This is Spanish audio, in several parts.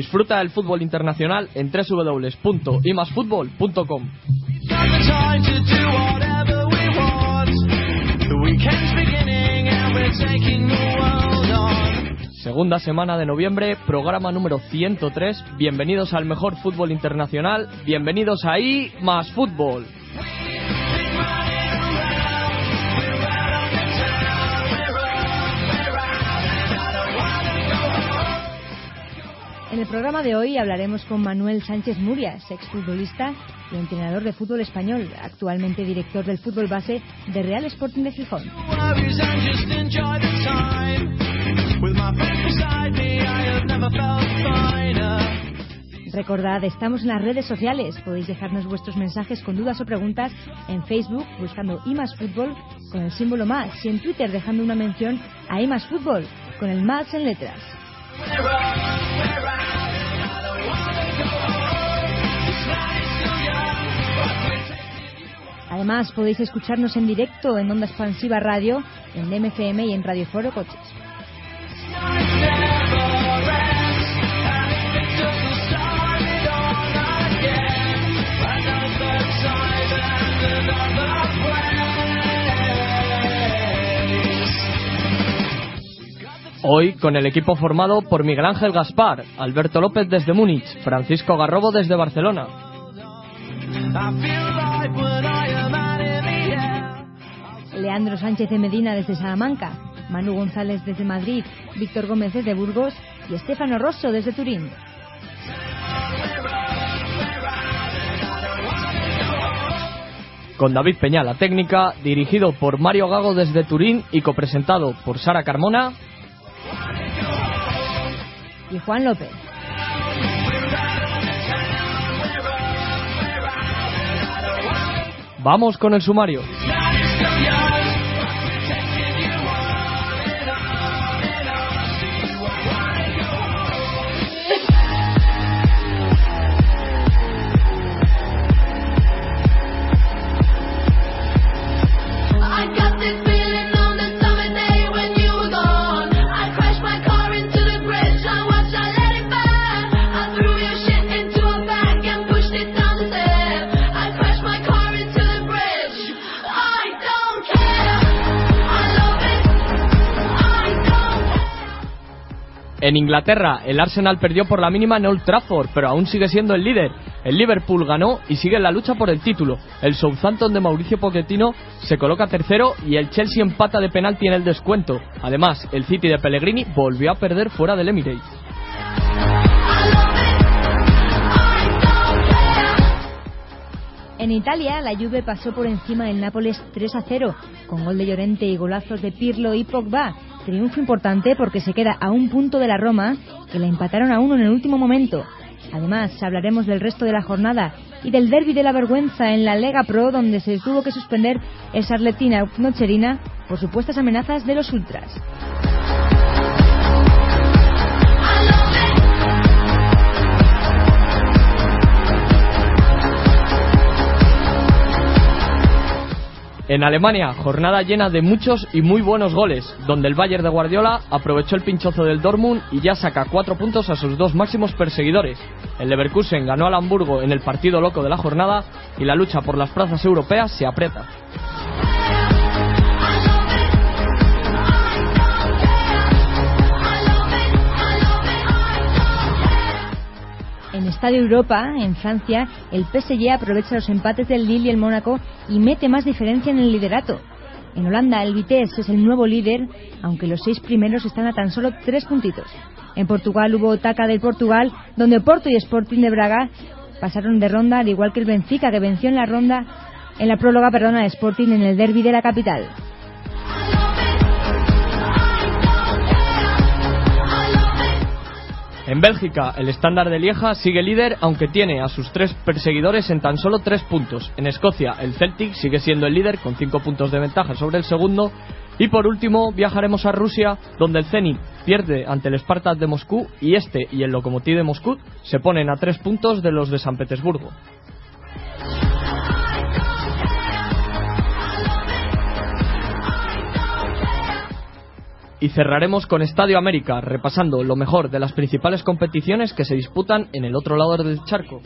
Disfruta del fútbol internacional en www.imasfutbol.com. Segunda semana de noviembre, programa número 103. Bienvenidos al mejor fútbol internacional. Bienvenidos a I más fútbol. El programa de hoy hablaremos con Manuel Sánchez Murias, exfutbolista y entrenador de fútbol español, actualmente director del fútbol base de Real Sporting de Gijón. Recordad, estamos en las redes sociales. Podéis dejarnos vuestros mensajes con dudas o preguntas en Facebook buscando IMAS Fútbol con el símbolo más y en Twitter dejando una mención a IMAS Fútbol con el más en letras. Además, podéis escucharnos en directo en Onda Expansiva Radio, en MFM y en Radio Foro Coches. Hoy con el equipo formado por Miguel Ángel Gaspar, Alberto López desde Múnich, Francisco Garrobo desde Barcelona. Leandro Sánchez de Medina desde Salamanca, Manu González desde Madrid, Víctor Gómez desde Burgos y Estefano Rosso desde Turín. Con David Peña la técnica, dirigido por Mario Gago desde Turín y copresentado por Sara Carmona y Juan López. Vamos con el sumario. En Inglaterra, el Arsenal perdió por la mínima en Old Trafford, pero aún sigue siendo el líder. El Liverpool ganó y sigue en la lucha por el título. El Southampton de Mauricio Pochettino se coloca tercero y el Chelsea empata de penalti en el descuento. Además, el City de Pellegrini volvió a perder fuera del Emirates. En Italia, la Juve pasó por encima del Nápoles 3 a 0, con gol de Llorente y golazos de Pirlo y Pogba. Triunfo importante porque se queda a un punto de la Roma, que la empataron a uno en el último momento. Además, hablaremos del resto de la jornada y del derby de la vergüenza en la Lega Pro, donde se tuvo que suspender esa Arletina Nocherina por supuestas amenazas de los ultras. En Alemania, jornada llena de muchos y muy buenos goles, donde el Bayern de Guardiola aprovechó el pinchozo del Dortmund y ya saca cuatro puntos a sus dos máximos perseguidores. El Leverkusen ganó al Hamburgo en el partido loco de la jornada y la lucha por las plazas europeas se aprieta. Estadio Europa, en Francia, el PSG aprovecha los empates del Lille y el Mónaco y mete más diferencia en el liderato. En Holanda, el Vitesse es el nuevo líder, aunque los seis primeros están a tan solo tres puntitos. En Portugal hubo Taca del Portugal, donde Porto y Sporting de Braga pasaron de ronda, al igual que el Benfica, que venció en la ronda, en la próloga, perdón, al Sporting en el derby de la capital. En Bélgica, el estándar de Lieja sigue líder, aunque tiene a sus tres perseguidores en tan solo tres puntos. En Escocia, el Celtic sigue siendo el líder con cinco puntos de ventaja sobre el segundo. Y por último, viajaremos a Rusia, donde el Zenit pierde ante el Spartak de Moscú y este y el Lokomotiv de Moscú se ponen a tres puntos de los de San Petersburgo. Y cerraremos con Estadio América, repasando lo mejor de las principales competiciones que se disputan en el otro lado del charco.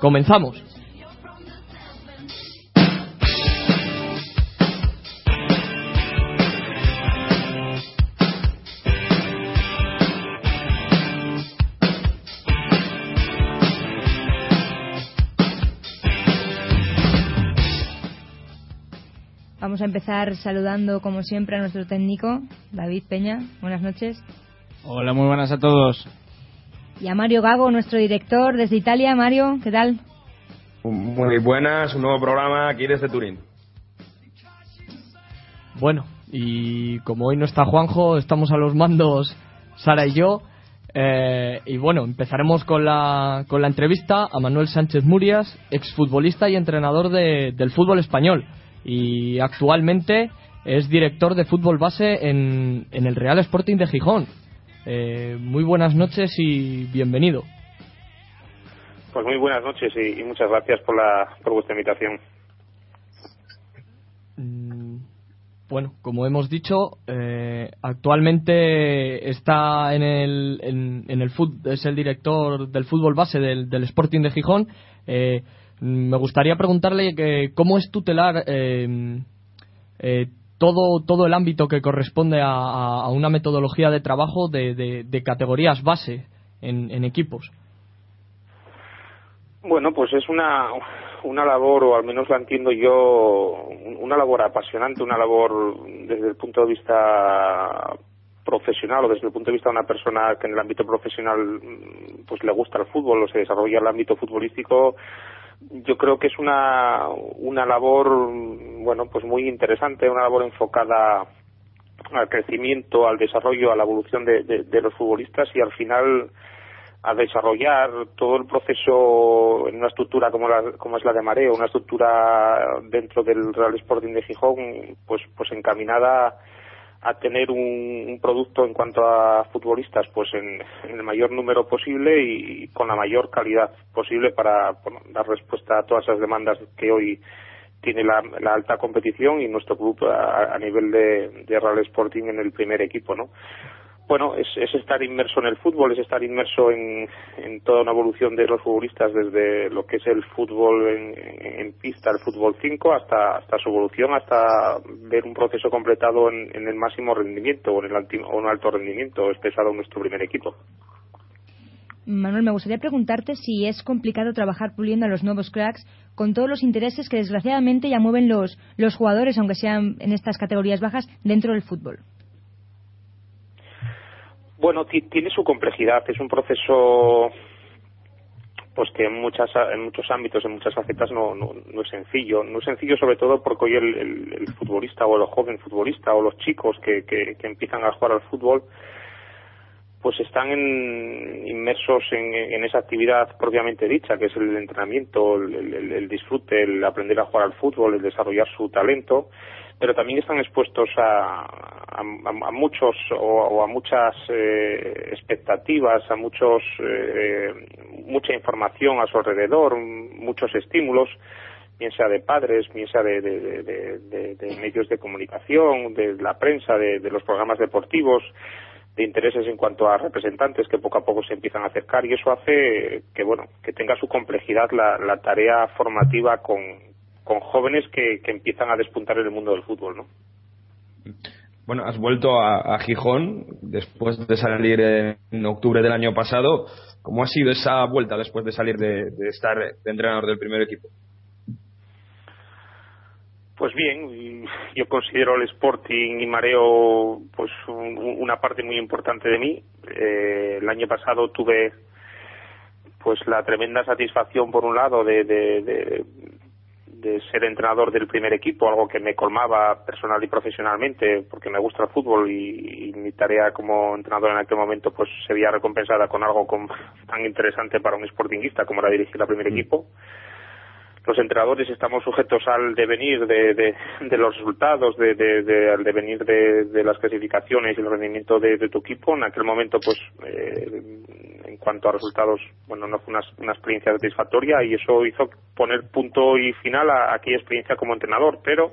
Comenzamos. Vamos a empezar saludando, como siempre, a nuestro técnico, David Peña. Buenas noches. Hola, muy buenas a todos. Y a Mario Gago, nuestro director desde Italia. Mario, ¿qué tal? Muy buenas, un nuevo programa aquí desde Turín. Bueno, y como hoy no está Juanjo, estamos a los mandos Sara y yo. Eh, y bueno, empezaremos con la, con la entrevista a Manuel Sánchez Murias, exfutbolista y entrenador de, del fútbol español y actualmente es director de fútbol base en, en el Real Sporting de Gijón. Eh, muy buenas noches y bienvenido. Pues muy buenas noches y, muchas gracias por, la, por vuestra invitación. Mm, bueno, como hemos dicho, eh, actualmente está en el, en, el es el director del fútbol base del, del Sporting de Gijón. Eh, me gustaría preguntarle que, cómo es tutelar eh, eh, todo, todo el ámbito que corresponde a, una metodología de trabajo de, categorías base en, equipos. Bueno, pues es una, una labor, o al menos la entiendo yo, una labor apasionante, una labor desde el punto de vista profesional o desde el punto de vista de una persona que en el ámbito profesional pues le gusta el fútbol o se desarrolla el ámbito futbolístico yo creo que es una, una labor, bueno, pues muy interesante, una labor enfocada al crecimiento, al desarrollo, a la evolución de, de, los futbolistas y al final a desarrollar todo el proceso en una estructura como, la, como es la de Mareo, una estructura dentro del Real Sporting de Gijón, pues, pues encaminada a tener un, producto en cuanto a futbolistas pues en, el mayor número posible y con la mayor calidad posible para dar respuesta a todas esas demandas que hoy tiene la, alta competición y nuestro club a, nivel de, de Real Sporting en el primer equipo, ¿no? Bueno, es, estar inmerso en el fútbol, es estar inmerso en, toda una evolución de los futbolistas desde lo que es el fútbol en, pista, el fútbol 5, hasta, hasta su evolución, hasta ver un proceso completado en, el máximo rendimiento o en el o un alto rendimiento expresado en nuestro primer equipo. Manuel, me gustaría preguntarte si es complicado trabajar puliendo a los nuevos cracks con todos los intereses que desgraciadamente ya mueven los, los jugadores, aunque sean en estas categorías bajas, dentro del fútbol. Bueno, tiene su complejidad, es un proceso pues que en muchas en muchos ámbitos, en muchas facetas no, no, es sencillo. No es sencillo sobre todo porque hoy el, futbolista o el joven futbolista o los chicos que, empiezan a jugar al fútbol pues están inmersos en, esa actividad propiamente dicha, que es el entrenamiento, el, disfrute, el aprender a jugar al fútbol, el desarrollar su talento pero también están expuestos a, muchos o, a muchas eh, expectativas, a muchos eh, mucha información a su alrededor, muchos estímulos, bien sea de padres, bien sea de, de, medios de comunicación, de la prensa, de, los programas deportivos, de intereses en cuanto a representantes que poco a poco se empiezan a acercar y eso hace que bueno que tenga su complejidad la tarea formativa con, con jóvenes que, que empiezan a despuntar en el mundo del fútbol, ¿no? Bueno, has vuelto a, Gijón después de salir en octubre del año pasado. ¿Cómo ha sido esa vuelta después de salir de, estar de entrenador del primer equipo? Pues bien, yo considero el Sporting y Mareo pues una parte muy importante de mí. Eh, el año pasado tuve pues la tremenda satisfacción por un lado de, de, de ser entrenador del primer equipo, algo que me colmaba personal y profesionalmente, porque me gusta el fútbol y, mi tarea como entrenador en aquel momento pues se veía recompensada con algo tan interesante para un sportinguista como era dirigir al primer mm. equipo. Los entrenadores estamos sujetos al devenir de, de, los resultados, de, de, al devenir de, las clasificaciones y el rendimiento de, tu equipo. En aquel momento, pues, eh, en cuanto a resultados, bueno, no fue una, una experiencia satisfactoria y eso hizo poner punto y final a aquella experiencia como entrenador, pero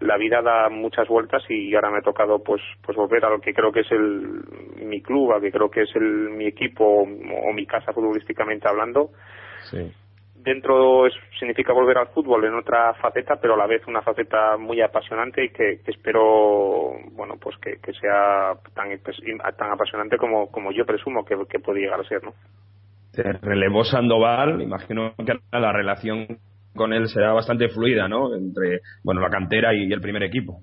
la vida da muchas vueltas y ahora me ha tocado pues pues volver a lo que creo que es el mi club, a lo que creo que es el mi equipo o, mi casa futbolísticamente hablando. Dentro significa volver al fútbol en otra faceta, pero a la vez una faceta muy apasionante y que, espero bueno pues que, sea tan tan apasionante como como yo presumo que, que puede llegar a ser, ¿no? relevó Sandoval, imagino que la relación con él será bastante fluida, ¿no? Entre, bueno, la cantera y el primer equipo.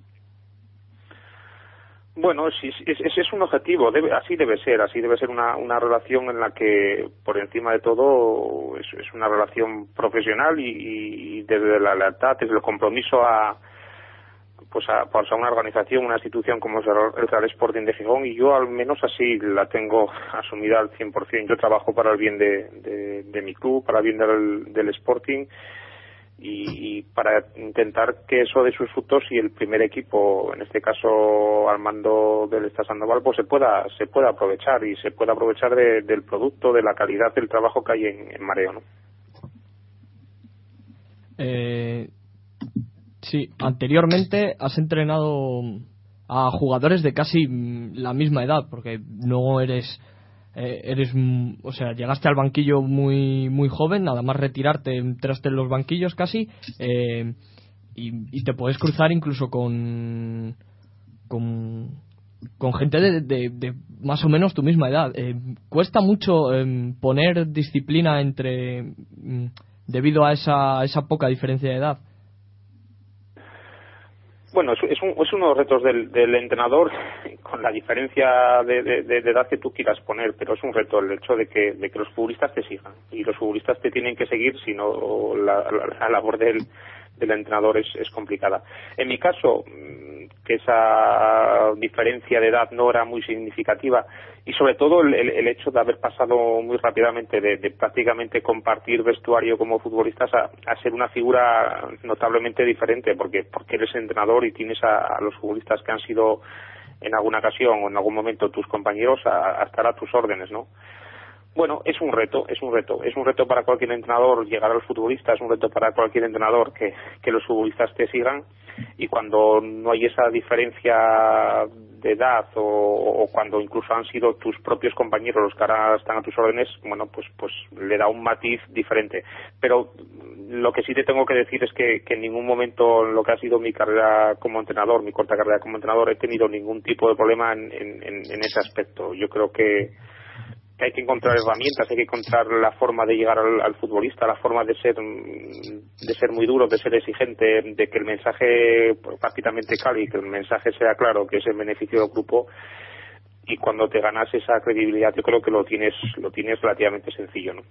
Bueno, ese es, un objetivo, debe, así debe ser, así debe ser una, una relación en la que, por encima de todo, es, es una relación profesional y, y, desde la lealtad, desde el compromiso a, pues a, pues a una organización, una institución como es el Real Sporting de Gijón y yo al menos así la tengo asumida al 100%. Yo trabajo para el bien de, de, mi club, para el bien del, del Sporting y, para intentar que eso de sus frutos y el primer equipo, en este caso al mando del Estado Sandoval, pues se pueda, se pueda aprovechar y se pueda aprovechar del producto, de la calidad del trabajo que hay en, Mareo, ¿no? Eh, sí, anteriormente has entrenado a jugadores de casi la misma edad, porque no eres eh, eres o sea llegaste al banquillo muy muy joven nada más retirarte entraste en los banquillos casi eh, y, te puedes cruzar incluso con con, gente de, más o menos tu misma edad. Eh, cuesta mucho poner disciplina entre mm, debido a esa, esa poca diferencia de edad bueno, es, es, uno de los retos del, del entrenador, con la diferencia de, de, edad que tú quieras poner, pero es un reto el hecho de que, de que los futbolistas te sigan. Y los futbolistas te tienen que seguir, si no la, la, labor del, del entrenador es, es complicada. En mi caso, que esa diferencia de edad no era muy significativa y sobre todo el, el hecho de haber pasado muy rápidamente de, de prácticamente compartir vestuario como futbolistas a, a, ser una figura notablemente diferente porque porque eres entrenador y tienes a, los futbolistas que han sido en alguna ocasión o en algún momento tus compañeros a, estar a tus órdenes, ¿no? Bueno, es un reto, es un reto. Es un reto para cualquier entrenador llegar a los futbolistas, es un reto para cualquier entrenador que, que los futbolistas te sigan y cuando no hay esa diferencia de edad o, cuando incluso han sido tus propios compañeros los que ahora están a tus órdenes, bueno, pues, pues le da un matiz diferente. Pero lo que sí te tengo que decir es que, que en ningún momento en lo que ha sido mi carrera como entrenador, mi corta carrera como entrenador, he tenido ningún tipo de problema en, en, en ese aspecto. Yo creo que hay que encontrar herramientas, hay que encontrar la forma de llegar al, futbolista, la forma de ser de ser muy duro, de ser exigente, de que el mensaje pues, prácticamente y que el mensaje sea claro, que es el beneficio del grupo y cuando te ganas esa credibilidad yo creo que lo tienes lo tienes relativamente sencillo, ¿no?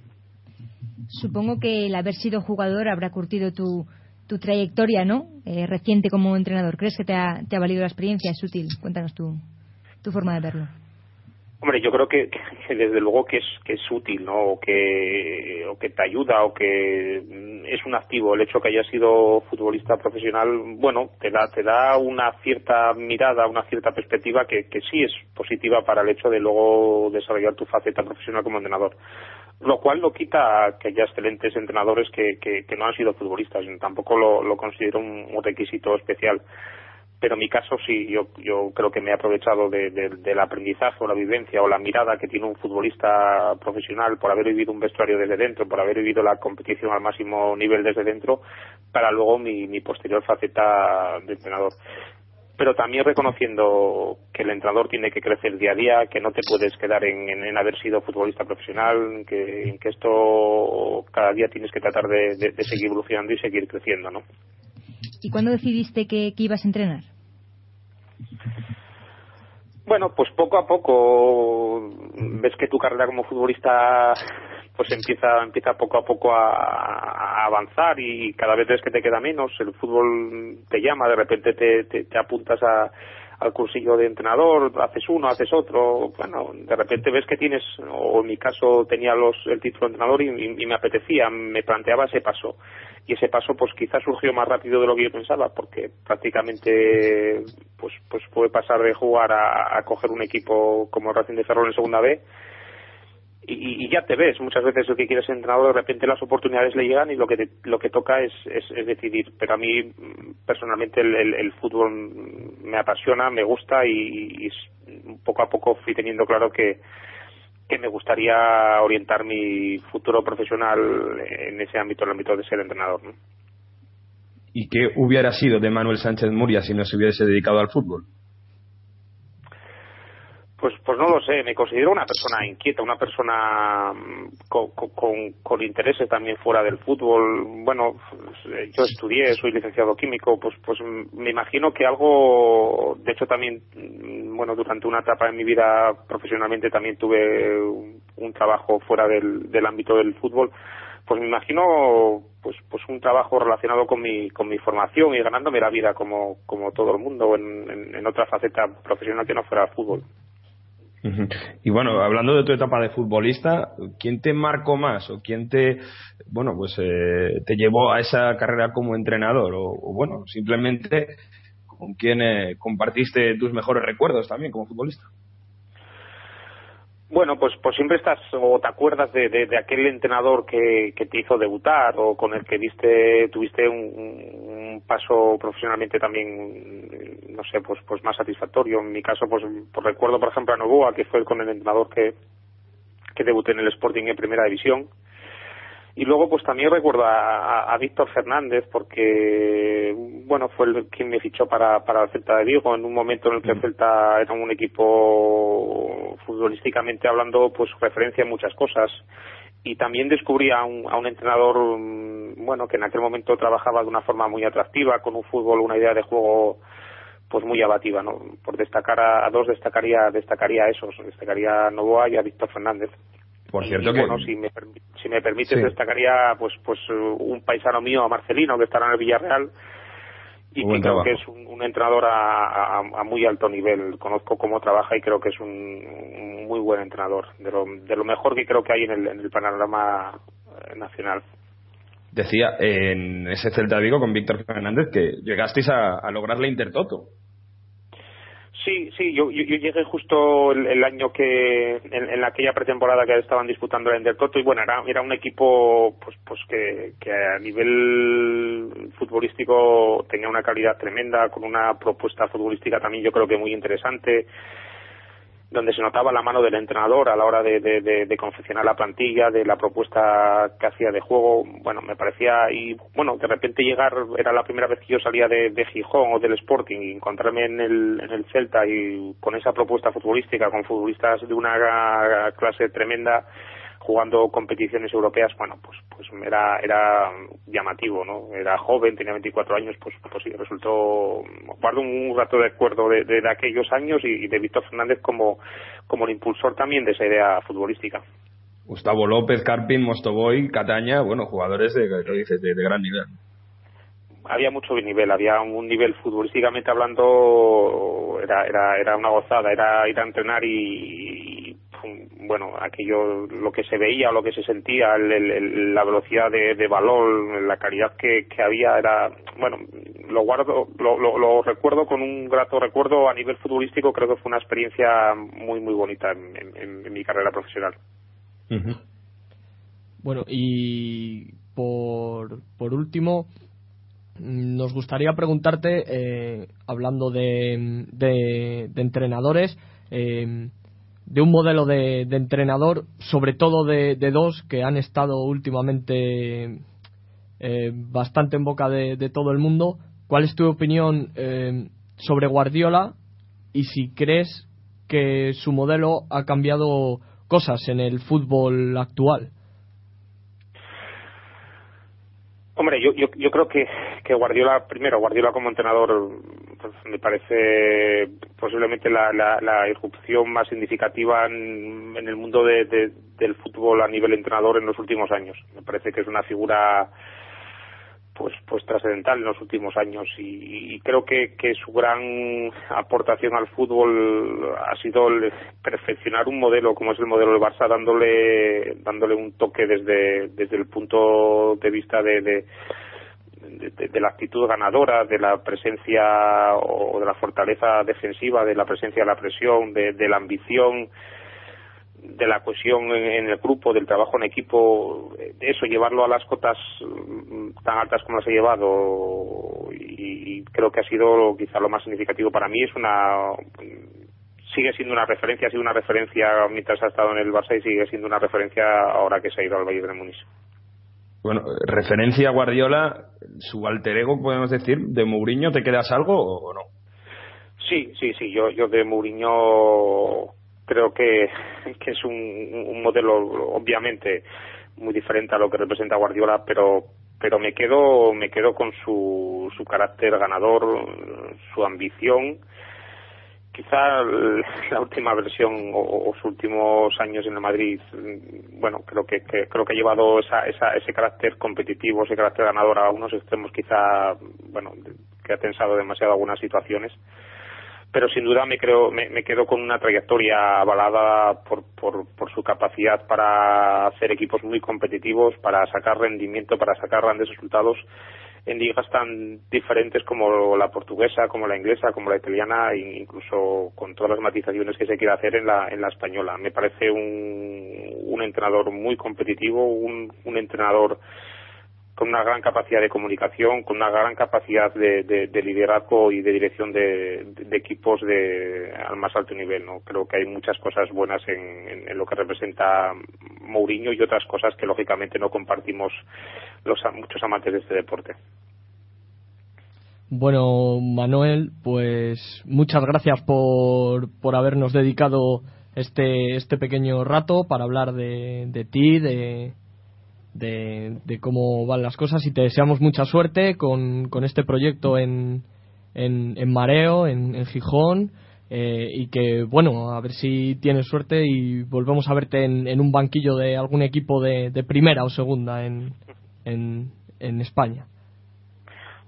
Supongo que el haber sido jugador habrá curtido tu tu trayectoria, ¿no? Eh, reciente como entrenador. ¿Crees que te ha, te ha valido la experiencia? Es útil. Cuéntanos tu, tu forma de verlo. Hombre, yo creo que, desde luego que es que es útil, ¿no? O que o que te ayuda o que es un activo el hecho que hayas sido futbolista profesional, bueno, te da te da una cierta mirada, una cierta perspectiva que, sí es positiva para el hecho de luego desarrollar tu faceta profesional como entrenador. Lo cual no quita que haya excelentes entrenadores que, no han sido futbolistas, tampoco lo considero un requisito especial pero en mi caso sí, yo, yo creo que me he aprovechado de, del aprendizaje o la vivencia o la mirada que tiene un futbolista profesional por haber vivido un vestuario desde dentro, por haber vivido la competición al máximo nivel desde dentro, para luego mi, mi posterior faceta de entrenador. Pero también reconociendo que el entrenador tiene que crecer día a día, que no te puedes quedar en, en, haber sido futbolista profesional, que, que esto cada día tienes que tratar de, de seguir evolucionando y seguir creciendo, ¿no? ¿Y cuándo decidiste que, ibas a entrenar? Bueno, pues poco a poco ves que tu carrera como futbolista pues empieza empieza poco a poco a, avanzar y cada vez ves que te queda menos, el fútbol te llama, de repente te, te apuntas a, al cursillo de entrenador, haces uno, haces otro, bueno, de repente ves que tienes, o en mi caso tenía los, el título de entrenador y, me apetecía, me planteaba ese paso. Y ese paso pues quizás surgió más rápido de lo que yo pensaba, porque prácticamente pues pues puede pasar de jugar a, coger un equipo como Racing de Ferrol en segunda B, y, ya te ves muchas veces el que quieres entrenador de repente las oportunidades le llegan y lo que lo que toca es, es, decidir pero a mí personalmente el, fútbol me apasiona me gusta y, poco a poco fui teniendo claro que que me gustaría orientar mi futuro profesional en ese ámbito, el ámbito de ser entrenador. ¿Y qué hubiera sido de Manuel Sánchez Muria si no se hubiese dedicado al fútbol? Pues, pues no lo sé, me considero una persona inquieta, una persona mm, con, con, intereses también fuera del fútbol. Bueno, yo estudié, soy licenciado químico, pues, pues me imagino que algo, de hecho también, mm, bueno, durante una etapa en mi vida profesionalmente también tuve un, trabajo fuera del, del ámbito del fútbol pues me imagino pues pues un trabajo relacionado con mi con mi formación y ganándome la vida como como todo el mundo en, en, en otra faceta profesional que no fuera el fútbol y bueno, hablando de tu etapa de futbolista, ¿quién te marcó más o quién te, bueno, pues eh, te llevó a esa carrera como entrenador o, bueno, simplemente con quién eh, compartiste tus mejores recuerdos también como futbolista? Bueno, pues, pues siempre estás o te acuerdas de, de, aquel entrenador que, que, te hizo debutar o con el que viste, tuviste un, paso profesionalmente también, no sé, pues, pues más satisfactorio. En mi caso, pues, pues recuerdo, por ejemplo, a Novoa, que fue con el entrenador que, que debuté en el Sporting en Primera División y luego, pues también recuerdo a, Víctor Fernández, porque, bueno, fue el quien me fichó para, para el Celta de Vigo en un momento en el que el mm. Celta era un equipo futbolísticamente hablando, pues referencia en muchas cosas. Y también descubrí a un, a un entrenador, mm, bueno, que en aquel momento trabajaba de una forma muy atractiva, con un fútbol, una idea de juego pues muy abativa, ¿no? Por destacar a, a dos destacaría destacaría a esos, destacaría a Novoa y a Víctor Fernández. Por cierto que... Bueno, si me, si me permites, destacaría pues pues un paisano mío, a Marcelino, que estará en el Villarreal, y que creo que es un, entrenador a, a, muy alto nivel. Conozco cómo trabaja y creo que es un, muy buen entrenador, de lo, de lo mejor que creo que hay en el, en el panorama eh, nacional. Decía en ese Celta Vigo con Víctor Fernández que llegasteis a, a lograr la Intertoto. Sí, sí, yo, yo, llegué justo el, año que, en, aquella pretemporada que estaban disputando el Intertoto y bueno, era, era un equipo pues, pues que, que a nivel futbolístico tenía una calidad tremenda, con una propuesta futbolística también yo creo que muy interesante donde se notaba la mano del entrenador a la hora de, de, confeccionar la plantilla, de la propuesta que hacía de juego. Bueno, me parecía, y bueno, de repente llegar, era la primera vez que yo salía de, Gijón o del Sporting y encontrarme en el, en el Celta y con esa propuesta futbolística, con futbolistas de una clase tremenda, jugando competiciones europeas, bueno, pues pues era era llamativo, ¿no? Era joven, tenía 24 años, pues pues sí, resultó guardo un rato de acuerdo de, de, aquellos años y, de Víctor Fernández como como el impulsor también de esa idea futbolística. Gustavo López, Carpin, Mostoboy, Cataña, bueno, jugadores de, de, de gran nivel había mucho nivel, había un nivel futbolísticamente hablando, era, era, era una gozada, era ir a entrenar y, bueno, aquello, lo que se veía, lo que se sentía, la velocidad de, de valor, la calidad que, que había, era, bueno, lo guardo, lo, lo, recuerdo con un grato recuerdo a nivel futbolístico, creo que fue una experiencia muy, muy bonita en, mi carrera profesional. Bueno, y por, por último, nos gustaría preguntarte, eh, hablando de, de, entrenadores, eh, de un modelo de, entrenador, sobre todo de, dos que han estado últimamente eh, bastante en boca de, todo el mundo. ¿Cuál es tu opinión sobre Guardiola y si crees que su modelo ha cambiado cosas en el fútbol actual? Hombre, yo, yo, creo que, Guardiola, primero, Guardiola como entrenador, me parece posiblemente la, la, la irrupción más significativa en, el mundo de, del fútbol a nivel entrenador en los últimos años. Me parece que es una figura pues pues trascendental en los últimos años y, creo que, que, su gran aportación al fútbol ha sido perfeccionar un modelo como es el modelo del Barça dándole dándole un toque desde desde el punto de vista de, de de, la actitud ganadora, de la presencia o de la fortaleza defensiva, de la presencia de la presión, de, de la ambición, de la cohesión en, el grupo, del trabajo en equipo, eso, llevarlo a las cotas mm, tan altas como las he llevado y, creo que ha sido quizá lo más significativo para mí. Es una sigue siendo una referencia, ha sido una referencia mientras ha estado en el Barça y sigue siendo una referencia ahora que se ha ido al Valle de Múnich. Bueno, referencia a Guardiola, su alter ego, podemos decir, de Mourinho, ¿te quedas algo o no? Sí, sí, sí, yo, yo de Mourinho creo que, que es un, modelo obviamente muy diferente a lo que representa Guardiola, pero pero me quedo me quedo con su, su carácter ganador, su ambición. Quizá la última versión o, sus últimos años en el Madrid, bueno, creo que, creo que ha llevado esa, esa, ese carácter competitivo, ese carácter ganador a unos extremos quizá, bueno, que ha tensado demasiado algunas situaciones. Pero sin duda me creo me, quedo con una trayectoria avalada por, por, su capacidad para hacer equipos muy competitivos, para sacar rendimiento, para sacar grandes resultados en ligas tan diferentes como la portuguesa, como la inglesa, como la italiana, e incluso con todas las matizaciones que se quiere hacer en la, en la española. Me parece un, entrenador muy competitivo, un entrenador con una gran capacidad de comunicación, con una gran capacidad de, liderazgo y de dirección de, equipos de, al más alto nivel. ¿no? Creo que hay muchas cosas buenas en, lo que representa Mourinho y otras cosas que lógicamente no compartimos los muchos amantes de este deporte. Bueno, Manuel, pues muchas gracias por, por habernos dedicado este, este pequeño rato para hablar de, de ti, de, de, cómo van las cosas y te deseamos mucha suerte con, con este proyecto en, en, Mareo, en, Gijón. Eh, y que, bueno, a ver si tienes suerte y volvemos a verte en, en un banquillo de algún equipo de, de primera o segunda en, en, en España.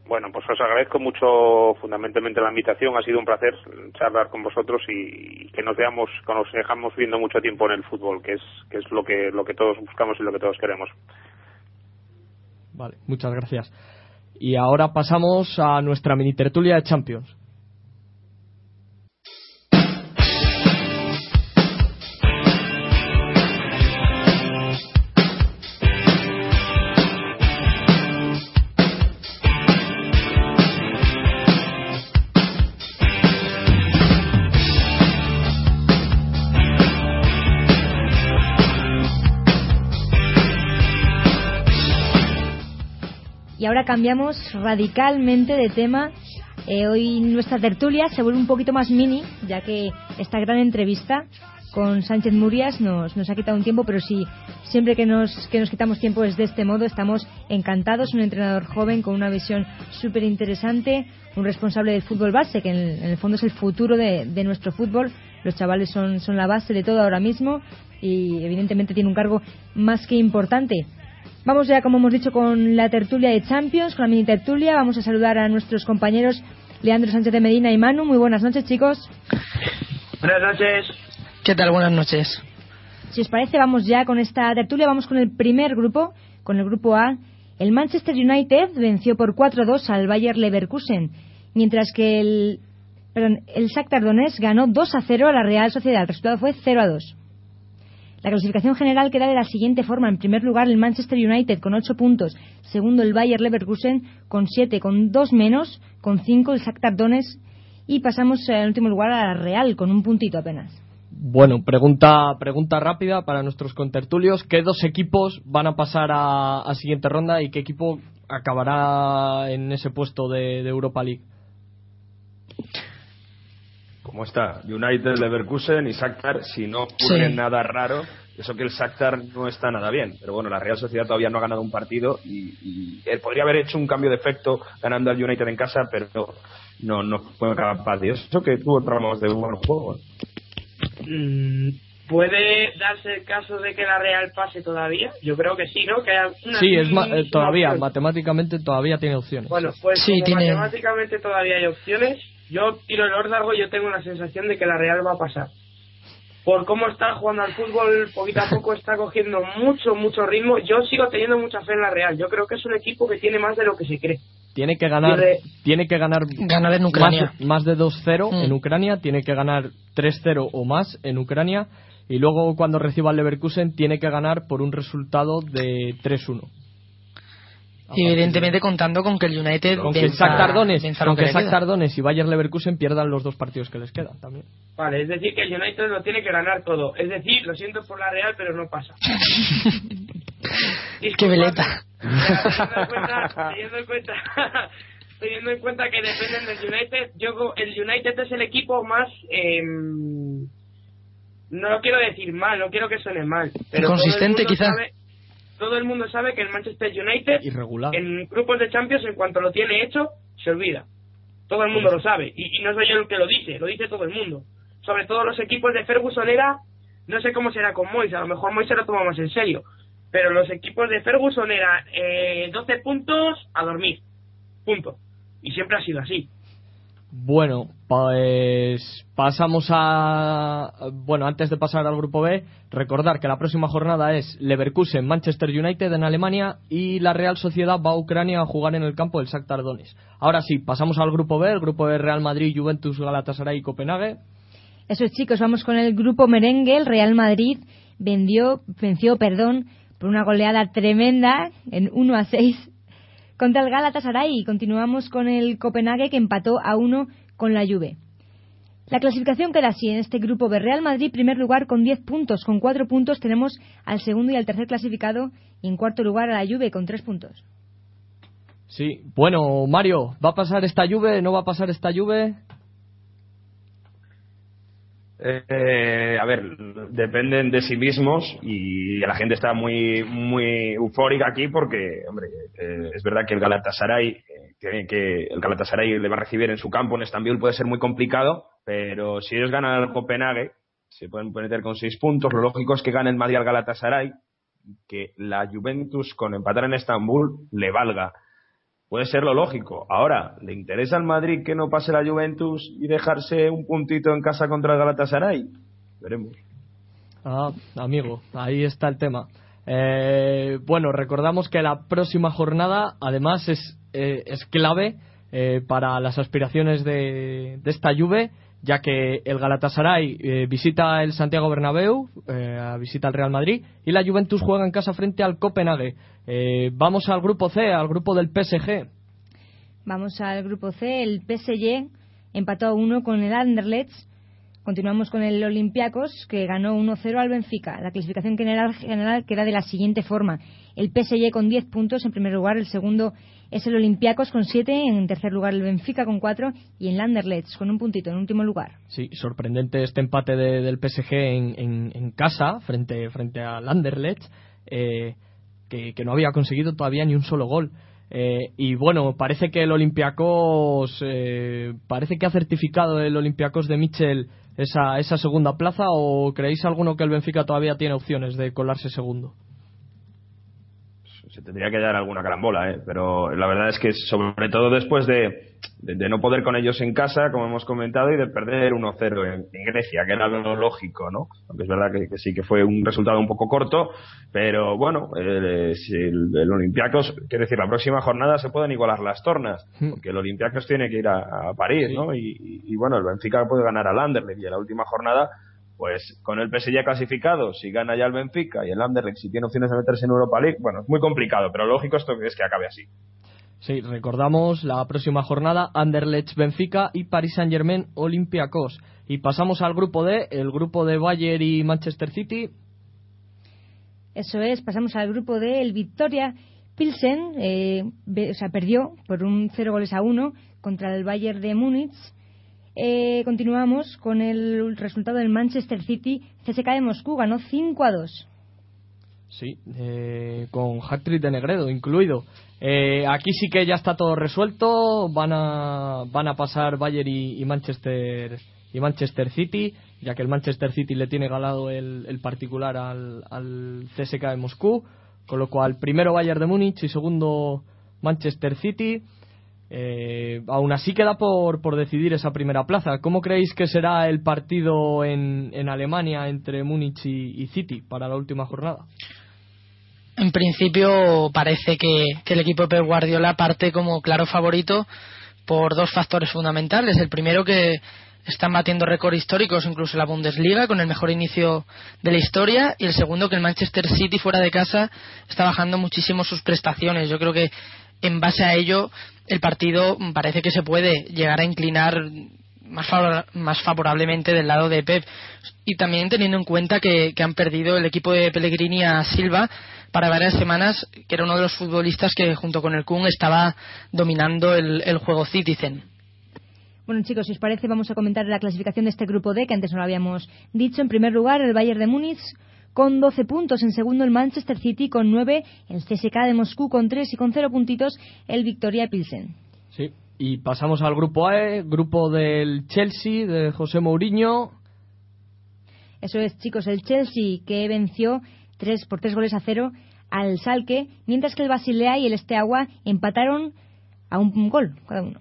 Bueno, pues os agradezco mucho fundamentalmente la invitación. Ha sido un placer charlar con vosotros y, que nos veamos, que nos dejamos viendo mucho tiempo en el fútbol, que es, que es lo que, lo que todos buscamos y lo que todos queremos. Vale, muchas gracias. Y ahora pasamos a nuestra mini tertulia de Champions. Cambiamos radicalmente de tema. Eh, hoy nuestra tertulia se vuelve un poquito más mini, ya que esta gran entrevista con Sánchez Murias nos, nos ha quitado un tiempo, pero sí, siempre que nos, que nos quitamos tiempo es de este modo, estamos encantados. Un entrenador joven con una visión súper interesante, un responsable del fútbol base, que en el, fondo es el futuro de, de, nuestro fútbol. Los chavales son, son la base de todo ahora mismo y evidentemente tiene un cargo más que importante. Vamos ya, como hemos dicho, con la tertulia de Champions, con la mini tertulia. Vamos a saludar a nuestros compañeros Leandro Sánchez de Medina y Manu. Muy buenas noches, chicos. Buenas noches. ¿Qué tal? Buenas noches. Si os parece, vamos ya con esta tertulia. Vamos con el primer grupo, con el grupo A. El Manchester United venció por 4-2 al Bayer Leverkusen, mientras que el, perdón, el Shakhtar Donetsk ganó 2-0 a la Real Sociedad. El resultado fue 0-2. La clasificación general queda de la siguiente forma. En primer lugar, el Manchester United con 8 puntos. Segundo, el Bayer Leverkusen con 7, con 2 menos. Con 5, el Shakhtar Donetsk. Y pasamos en último lugar a la Real con un puntito apenas. Bueno, pregunta, pregunta rápida para nuestros contertulios. ¿Qué dos equipos van a pasar a, siguiente ronda y qué equipo acabará en ese puesto de, Europa League? ¿Cómo está? United, Leverkusen y Shakhtar, si no ocurre nada raro, eso que el Shakhtar no está nada bien. Pero bueno, la Real Sociedad todavía no ha ganado un partido y, él podría haber hecho un cambio de efecto ganando al United en casa, pero no, no fue capaz de eso que tuvo tramos de buen juego. Mm, ¿Puede darse el caso de que la Real pase todavía? Yo creo que sí, ¿no? Que sí, es eh, todavía, matemáticamente todavía tiene opciones. Bueno, pues sí, matemáticamente todavía hay opciones, yo tiro el órdago y yo tengo la sensación de que la Real va a pasar. Por cómo está jugando al fútbol, poquito a poco está cogiendo mucho, mucho ritmo. Yo sigo teniendo mucha fe en la Real. Yo creo que es un equipo que tiene más de lo que se cree. Tiene que ganar, tiene que ganar, ganar en Ucrania. Más, de 2-0 mm. en Ucrania, tiene que ganar 3-0 o más en Ucrania y luego cuando reciba el Leverkusen tiene que ganar por un resultado de 3-1. Y evidentemente contando con que el United con que Tardones, y Bayern Leverkusen pierdan los dos partidos que les quedan también. Vale, es decir que el United lo tiene que ganar todo. Es decir, lo siento por la Real, pero no pasa. Qué veleta. Teniendo en cuenta, teniendo en cuenta que dependen del United, yo el United es el equipo más em, no lo quiero decir mal, no quiero que suene mal, pero consistente quizá. Todo el mundo sabe que el Manchester United Irregular. en grupos de Champions en cuanto lo tiene hecho se olvida. Todo el mundo lo sabe y, no soy yo el que lo dice, lo dice todo el mundo. Sobre todo los equipos de Ferguson era no sé cómo será con Mois, a lo mejor Mois se lo toma más en serio, pero los equipos de Ferguson eran eh, 12 puntos a dormir, punto. Y siempre ha sido así. Bueno, pues pasamos a. Bueno, antes de pasar al grupo B, recordar que la próxima jornada es Leverkusen, Manchester United en Alemania y la Real Sociedad va a Ucrania a jugar en el campo del Shakhtar Donetsk. Ahora sí, pasamos al grupo B, el grupo de Real Madrid, Juventus, Galatasaray y Copenhague. Eso es, chicos, vamos con el grupo merengue. El Real Madrid vendió, venció perdón, por una goleada tremenda en 1 a 6 contra el Galatasaray. Continuamos con el Copenhague que empató a 1 con la Juve. La clasificación queda así en este grupo de Real Madrid, primer lugar con 10 puntos. Con 4 puntos tenemos al segundo y al tercer clasificado y en cuarto lugar a la Juve con 3 puntos. Sí, bueno, Mario, ¿va a pasar esta Juve? ¿No va a pasar esta Juve? Eh, a ver, dependen de sí mismos y la gente está muy muy eufórica aquí porque, hombre, eh, es verdad que el Galatasaray eh, tiene que el Galatasaray le va a recibir en su campo en Estambul puede ser muy complicado, pero si ellos ganan al Copenhague se pueden meter con seis puntos. Lo lógico es que gane el Madrid al Galatasaray, que la Juventus con empatar en Estambul le valga puede ser lo lógico. Ahora, ¿le interesa al Madrid que no pase la Juventus y dejarse un puntito en casa contra el Galatasaray? Veremos. Ah, amigo, ahí está el tema. Eh, bueno, recordamos que la próxima jornada, además, es, eh, es clave eh, para las aspiraciones de, de, esta Juve, ya que el Galatasaray visita el Santiago Bernabéu, visita el Real Madrid, y la Juventus juega en casa frente al Copenhague. Eh, vamos al grupo C, al grupo del PSG. Vamos al grupo C, el PSG empató a uno con el Anderlecht. Continuamos con el Olympiacos, que ganó 1-0 al Benfica. La clasificación general, general queda de la siguiente forma. El PSG con 10 puntos en primer lugar, el segundo es el Olympiacos con 7, en tercer lugar el Benfica con 4 y el Anderlecht con un puntito en último lugar. Sí, sorprendente este empate del PSG en, casa frente, frente al Anderlecht. Eh, que, no había conseguido todavía ni un solo gol. Eh, y bueno, parece que el Olympiacos, eh, parece que ha certificado el Olympiacos de Michel esa, esa segunda plaza o creéis alguno que el Benfica todavía tiene opciones de colarse segundo? Se tendría que dar alguna carambola, ¿eh? pero la verdad es que sobre todo después de, de, no poder con ellos en casa, como hemos comentado, y de perder 1-0 en, Grecia, que era lo lógico, ¿no? Aunque es verdad que, sí que fue un resultado un poco corto, pero bueno, el, el, Olympiacos, quiere decir, la próxima jornada se pueden igualar las tornas, hmm. porque el Olympiacos tiene que ir a, París, ¿no? Y, bueno, el Benfica puede ganar al Anderlecht y en la última jornada pues con el PSG clasificado, si gana ya el Benfica y el Anderlecht si tiene opciones de meterse en Europa League, bueno, es muy complicado, pero lógico esto es que acabe así. Sí, recordamos la próxima jornada Anderlecht Benfica y Paris Saint-Germain Olympiacos. Y pasamos al grupo D, el grupo de Bayern y Manchester City. Eso es, pasamos al grupo D, el Victoria Pilsen, eh, o sea, perdió por un 0 goles a 1 contra el Bayern de Múnich. Eh, continuamos con el resultado del Manchester City. CSK de Moscú ganó 5 a 2. Sí, eh, con hat de Negredo incluido. Eh, aquí sí que ya está todo resuelto. Van a, van a pasar Bayern y, Manchester y Manchester City, ya que el Manchester City le tiene galado el, particular al, al, CSK de Moscú. Con lo cual, primero Bayern de Múnich y segundo Manchester City. Eh, aún así queda por, por decidir esa primera plaza. ¿Cómo creéis que será el partido en, en Alemania entre Múnich y, City para la última jornada? en principio parece que, el equipo de Pep Guardiola parte como claro favorito por dos factores fundamentales. El primero que están batiendo récords históricos, incluso la Bundesliga, con el mejor inicio de la historia, y el segundo que el Manchester City fuera de casa está bajando muchísimo sus prestaciones. Yo creo que en base a ello el partido parece que se puede llegar a inclinar más, favorablemente del lado de Pep y también teniendo en cuenta que, han perdido el equipo de Pellegrini a Silva para varias semanas, que era uno de los futbolistas que junto con el Kun estaba dominando el, el juego Citizen. Bueno, chicos, si os parece, vamos a comentar la clasificación de este grupo D, que antes no lo habíamos dicho. En primer lugar, el Bayern de Múnich con 12 puntos. En segundo, el Manchester City con 9. El CSK de Moscú con 3 y con 0 puntitos, el Victoria Pilsen. Sí, y pasamos al grupo A, grupo del Chelsea, de José Mourinho. Eso es, chicos, el Chelsea que venció 3 por 3 goles a 0 al Salque, mientras que el Basilea y el Esteagua empataron a un gol cada uno.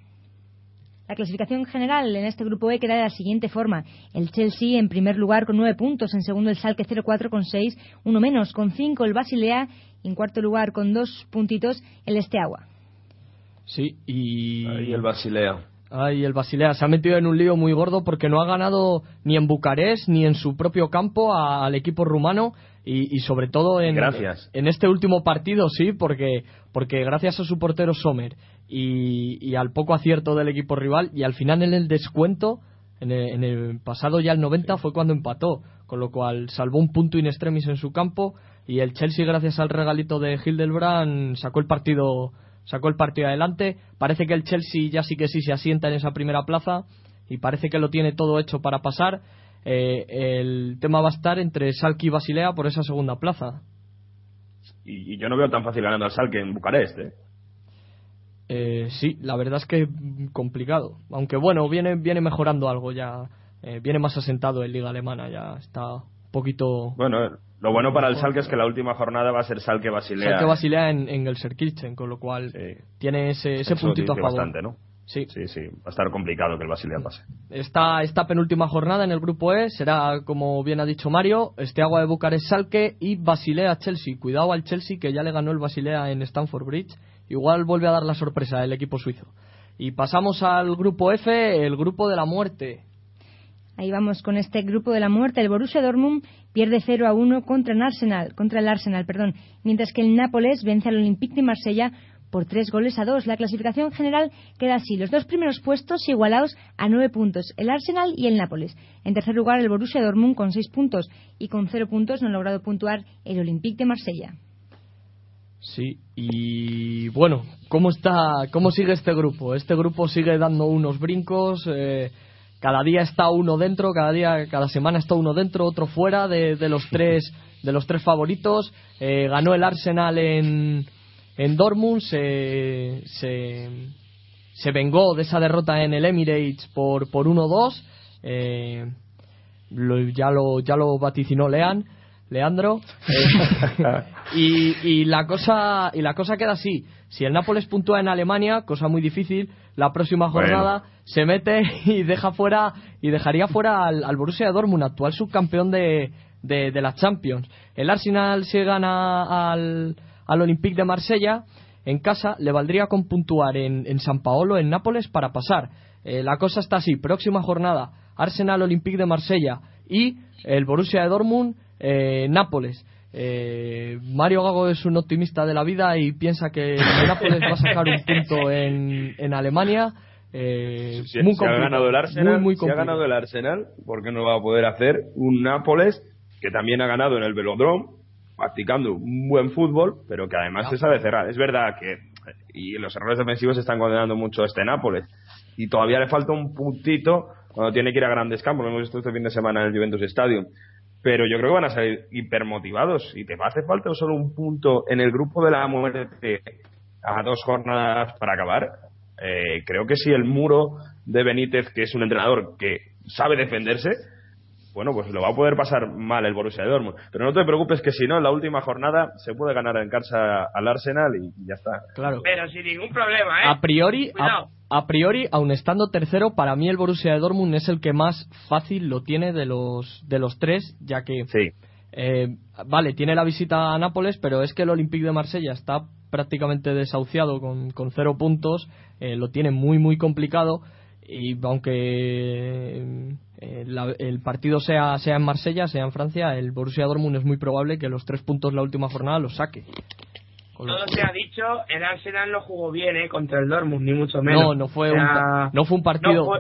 La clasificación general en este grupo E queda de la siguiente forma. El Chelsea en primer lugar con nueve puntos, en segundo el Salque 04 con seis, uno menos con cinco el Basilea y en cuarto lugar con dos puntitos el Esteagua. Sí, y... Ahí el Basilea. Ahí el Basilea. Se ha metido en un lío muy gordo porque no ha ganado ni en Bucarest ni en su propio campo al equipo rumano y, sobre todo en, en este último partido, sí, porque, porque gracias a su portero Sommer y, al poco acierto del equipo rival y al final en el descuento, en el, pasado ya el 90 fue cuando empató, con lo cual salvó un punto in extremis en su campo y el Chelsea gracias al regalito de Hildebrand sacó el partido sacó el partido adelante. Parece que el Chelsea ya sí que sí se asienta en esa primera plaza y parece que lo tiene todo hecho para pasar. Eh, el tema va a estar entre Salki y Basilea por esa segunda plaza. Y, yo no veo tan fácil ganando al Salki en Bucarest. ¿eh? Eh, sí, la verdad es que complicado. Aunque bueno, viene, viene mejorando algo ya. Eh, viene más asentado en Liga Alemana, ya está un poquito. Bueno, lo bueno para el Salke es que la última jornada va a ser Salke Basilea. Salke Basilea en, en el Serkirchen, con lo cual tiene ese, ese puntito a favor. Bastante, ¿no? Sí. sí, sí, va a estar complicado que el Basilea pase. Esta, esta penúltima jornada en el grupo E será, como bien ha dicho Mario, este agua de Bucarest Salke y Basilea Chelsea. Cuidado al Chelsea que ya le ganó el Basilea en Stamford Bridge igual vuelve a dar la sorpresa el equipo suizo. Y pasamos al grupo F, el grupo de la muerte. Ahí vamos con este grupo de la muerte. El Borussia Dortmund pierde 0 a 1 contra el Arsenal, contra el Arsenal, perdón, mientras que el Nápoles vence al Olympique de Marsella por tres goles a dos. La clasificación general queda así: los dos primeros puestos igualados a nueve puntos, el Arsenal y el Nápoles. En tercer lugar, el Borussia Dortmund con seis puntos y con cero puntos no ha logrado puntuar el Olympique de Marsella. Sí, y bueno, ¿cómo está, cómo sigue este grupo? Este grupo sigue dando unos brincos, eh, cada día está uno dentro, cada día, cada semana está uno dentro, otro fuera de, los tres, de los tres favoritos. Eh, ganó el Arsenal en, en Dortmund, se, se, vengó de esa derrota en el Emirates por, por 1-2. Eh, ya, lo, ya lo vaticinó Leán. Leandro. Eh, y, la cosa, y la cosa queda así. Si el Nápoles puntúa en Alemania, cosa muy difícil, la próxima jornada se mete y deja fuera y dejaría fuera al, Borussia Dortmund, actual subcampeón de, de, la Champions. El Arsenal se gana al, al Olympique de Marsella en casa, le valdría con puntuar en, en San Paolo, en Nápoles, para pasar. Eh, la cosa está así, próxima jornada, Arsenal Olympique de Marsella y el Borussia de Dortmund eh, Nápoles. Eh, Mario Gago es un optimista de la vida y piensa que Nápoles va a sacar un punto en, en Alemania. Eh, muy ha ganado el Arsenal, muy, ha ganado el Arsenal, ¿por qué no va a poder hacer un Nápoles que también ha ganado en el Velodrome, practicando un buen fútbol, pero que además se sabe cerrar? Es verdad que y los errores defensivos están condenando mucho a este Nápoles y todavía le falta un puntito cuando tiene que ir a grandes campos. Lo hemos visto este fin de semana en el Juventus Stadium pero yo creo que van a salir hipermotivados y te va a hacer falta solo un punto en el grupo de la muerte a dos jornadas para acabar. Eh, creo que si el muro de Benítez, que es un entrenador que sabe defenderse, bueno, pues lo va a poder pasar mal el Borussia Dortmund. Pero no te preocupes que si no, en la última jornada se puede ganar en casa al Arsenal y ya está. Claro. Pero sin ningún problema, ¿eh? A priori, a, priori, aun estando tercero, para mí el Borussia Dortmund es el que más fácil lo tiene de los, de los tres, ya que... Sí. Eh, vale, tiene la visita a Nápoles, pero es que el Olympique de Marsella está prácticamente desahuciado con, con cero puntos, eh, lo tiene muy, muy complicado y aunque eh, el partido sea, sea en Marsella, sea en Francia, el Borussia Dortmund es muy probable que los tres puntos la última jornada los saque. Todo se ha dicho, el Arsenal no jugó bien ¿eh? contra el Dortmund, ni mucho menos. No, no fue, un, no fue un partido...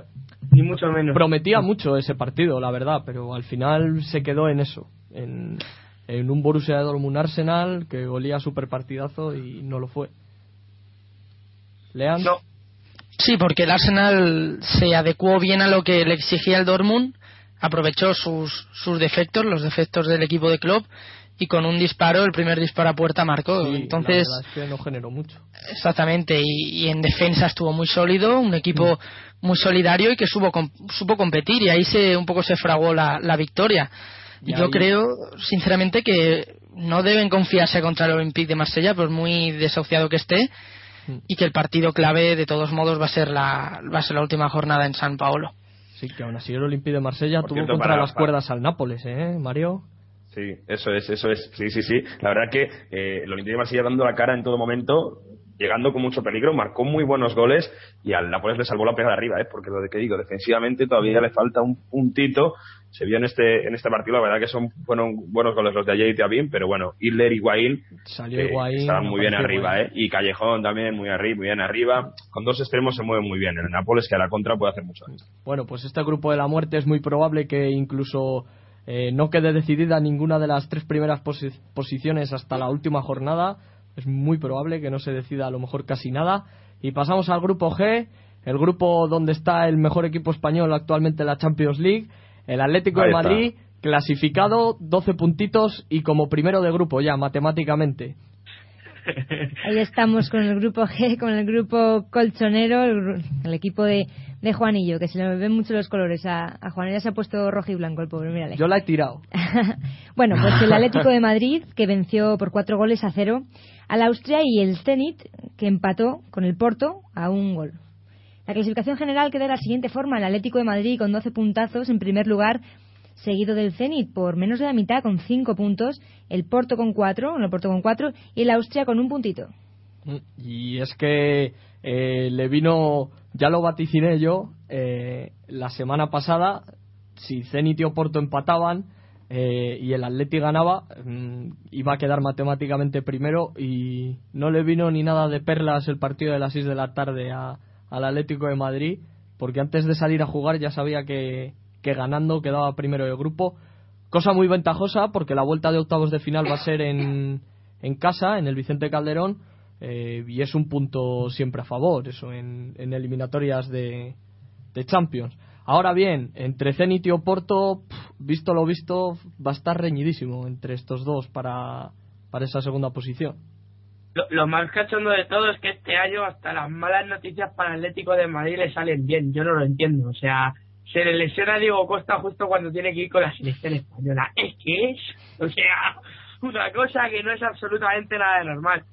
ni mucho menos. Prometía mucho ese partido, la verdad, pero al final se quedó en eso, en, en un Borussia Dortmund Arsenal que golía super partidazo y no lo fue. Lean. No. Sí, porque el Arsenal se adecuó bien a lo que le exigía el Dortmund, aprovechó sus, sus defectos, los defectos del equipo de club y con un disparo, el primer disparo a puerta marcó. Entonces, que no generó mucho. Exactamente, y, en defensa estuvo muy sólido, un equipo mm. muy solidario y que supo, supo competir y ahí se un poco se fraguó la, la victoria. Y Yo creo, sinceramente, que no deben confiarse contra el Olympique de Marsella, por muy desahuciado que esté. Y que el partido clave, de todos modos, va a ser la, va a ser la última jornada en San Paolo. Sí, que aún así el Olympique de Marsella tuvo contra las cuerdas al Nápoles, ¿eh, Mario? Sí, eso es, eso es. Sí, sí, sí. La verdad que eh, el Olympique de Marsella dando la cara en todo momento, llegando con mucho peligro, marcó muy buenos goles y al Nápoles le salvó la pega de arriba, ¿eh? porque lo de que digo, defensivamente todavía le falta un puntito. Se vio en este en este partido, la verdad que son fueron buenos goles los de ayer y Tiabín, pero bueno, Hitler y Guaín, estaban muy bien arriba, ¿eh? Y Callejón también muy arriba, muy bien arriba. Con dos extremos se mueve muy bien. El Nápoles que a la contra puede hacer mucho. Bueno, pues este grupo de la muerte es muy probable que incluso eh, no quede decidida ninguna de las tres primeras posiciones hasta la última jornada. Es muy probable que no se decida a lo mejor casi nada. Y pasamos al grupo G, el grupo donde está el mejor equipo español actualmente en la Champions League, el Atlético de Madrid, clasificado 12 puntitos y como primero de grupo ya matemáticamente. Ahí estamos con el grupo G, con el grupo colchonero, el, equipo de, de, Juanillo, que se le ven mucho los colores. A, a Juanillo se ha puesto rojo y blanco el pobre, mírale. Yo la he tirado. bueno, pues el Atlético de Madrid, que venció por cuatro goles a cero al Austria, y el Zenit, que empató con el Porto a un gol. La clasificación general queda de la siguiente forma: el Atlético de Madrid con 12 puntazos en primer lugar seguido del Zenit por menos de la mitad con cinco puntos, el Porto con cuatro, el Porto con cuatro y el Austria con un puntito. Mm, y es que eh, le vino, ya lo vaticiné yo, eh, la semana pasada, si Zenit y Oporto empataban eh, y el Atleti ganaba, mm, iba a quedar matemáticamente primero y no le vino ni nada de perlas el partido de las 6 de la tarde al Atlético de Madrid, porque antes de salir a jugar ya sabía que, que ganando quedaba primero el grupo. Cosa muy ventajosa porque la vuelta de octavos de final va a ser en, en casa, en el Vicente Calderón, eh, y es un punto siempre a favor, eso, en, eliminatorias de, de, Champions. Ahora bien, entre Zenit y Oporto, visto lo visto, va a estar reñidísimo entre estos dos para, para esa segunda posición. Lo, lo, más cachondo de todo es que este año hasta las malas noticias para Atlético de Madrid le salen bien. Yo no lo entiendo. O sea, se le lesiona a Diego Costa justo cuando tiene que ir con la selección española. Es que es, o sea, una cosa que no es absolutamente nada de normal.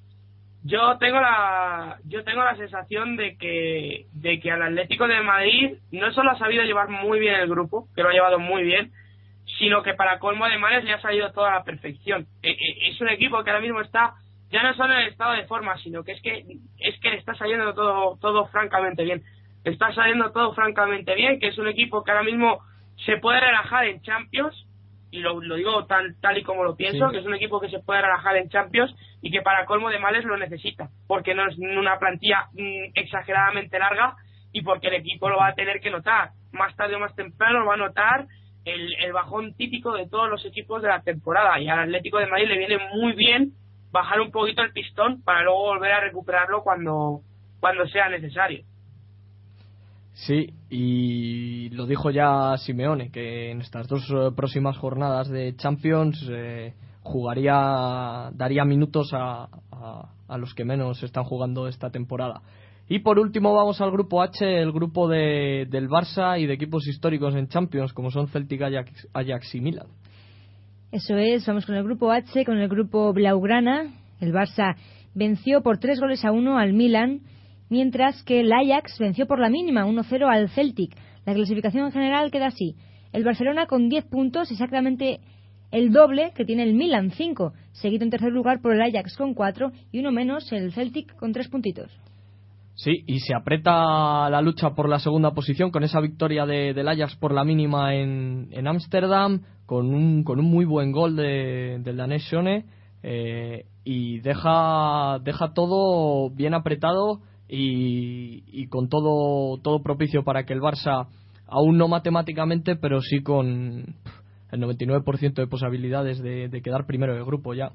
Yo tengo la yo tengo la sensación de que de que al Atlético de Madrid no solo ha sabido llevar muy bien el grupo, que lo ha llevado muy bien, sino que para colmo de males le ha salido toda la perfección. E, e, es un equipo que ahora mismo está ya no solo el estado de forma, sino que es que es que le está saliendo todo todo francamente bien está saliendo todo francamente bien, que es un equipo que ahora mismo se puede relajar en Champions, y lo, digo tal, tal y como lo pienso, que es un equipo que se puede relajar en Champions y que para colmo de males lo necesita, porque no es una plantilla mm, exageradamente larga y porque el equipo lo va a tener que notar. Más tarde o más temprano va a notar el, el bajón típico de todos los equipos de la temporada y al Atlético de Madrid le viene muy bien bajar un poquito el pistón para luego volver a recuperarlo cuando, cuando sea necesario. Sí, y lo dijo ya Simeone, que en estas dos eh, próximas jornadas de Champions eh, jugaría, daría minutos a, a, los que menos están jugando esta temporada. Y por último vamos al grupo H, el grupo de, del Barça y de equipos históricos en Champions, como son Celtic, Ajax, Ajax y Milan. Eso es, vamos con el grupo H, con el grupo Blaugrana. El Barça venció por tres goles a uno al Milan mientras que el Ajax venció por la mínima 1-0 al Celtic. La clasificación general queda así. El Barcelona con 10 puntos, exactamente el doble que tiene el Milan, 5, seguido en tercer lugar por el Ajax con 4 y uno menos el Celtic con 3 puntitos. Sí, y se aprieta la lucha por la segunda posición con esa victoria de, del Ajax por la mínima en Ámsterdam, con, un, con un muy buen gol de, del danés Shone, eh, y deja, deja todo bien apretado y, y, con todo, todo propicio para que el Barça, aún no matemáticamente, pero sí con el 99% de posibilidades de, de quedar primero del grupo ya.